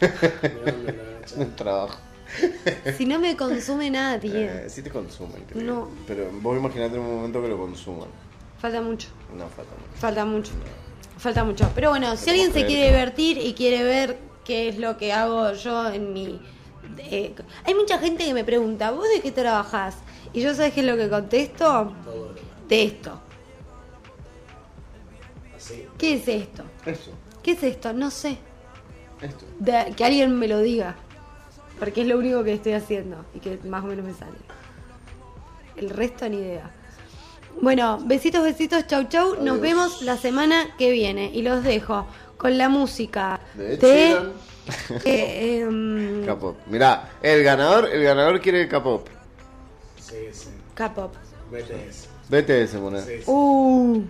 ¿De dónde lo han hecho? del trabajo. Si no me consume nadie. (laughs) Eh, sí te consumen, creo. No. Pero vos imaginate en un momento que lo consuman. Falta mucho. No falta mucho. Falta mucho. Falta mucho. Pero bueno, si alguien se quiere divertir y quiere ver qué es lo que hago yo en mi... eh, hay mucha gente que me pregunta, ¿vos de qué trabajás? Y yo sabes qué es lo que contesto de esto. así. ¿Qué es esto? Eso. ¿Qué es esto? No sé. Esto. De- que alguien me lo diga. Porque es lo único que estoy haciendo y que más o menos me sale. El resto ni idea. Bueno, besitos, besitos, chau, chau. Nos vemos la semana que viene y los dejo con la música De eh, em, K-pop. Mirá, el ganador, el ganador quiere K-pop. Sí, sí. K-pop. BTS. BTS, poner. Sí, sí. Uh,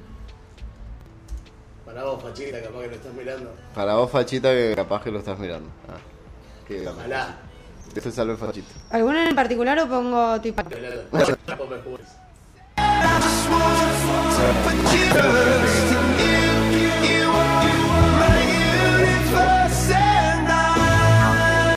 Para vos, Fachita, capaz que lo estás mirando. Para vos, Fachita, que capaz que lo estás mirando. Ah. Que Ojalá. Dios te salve, Fachita. ¿Alguno en particular o pongo tipo?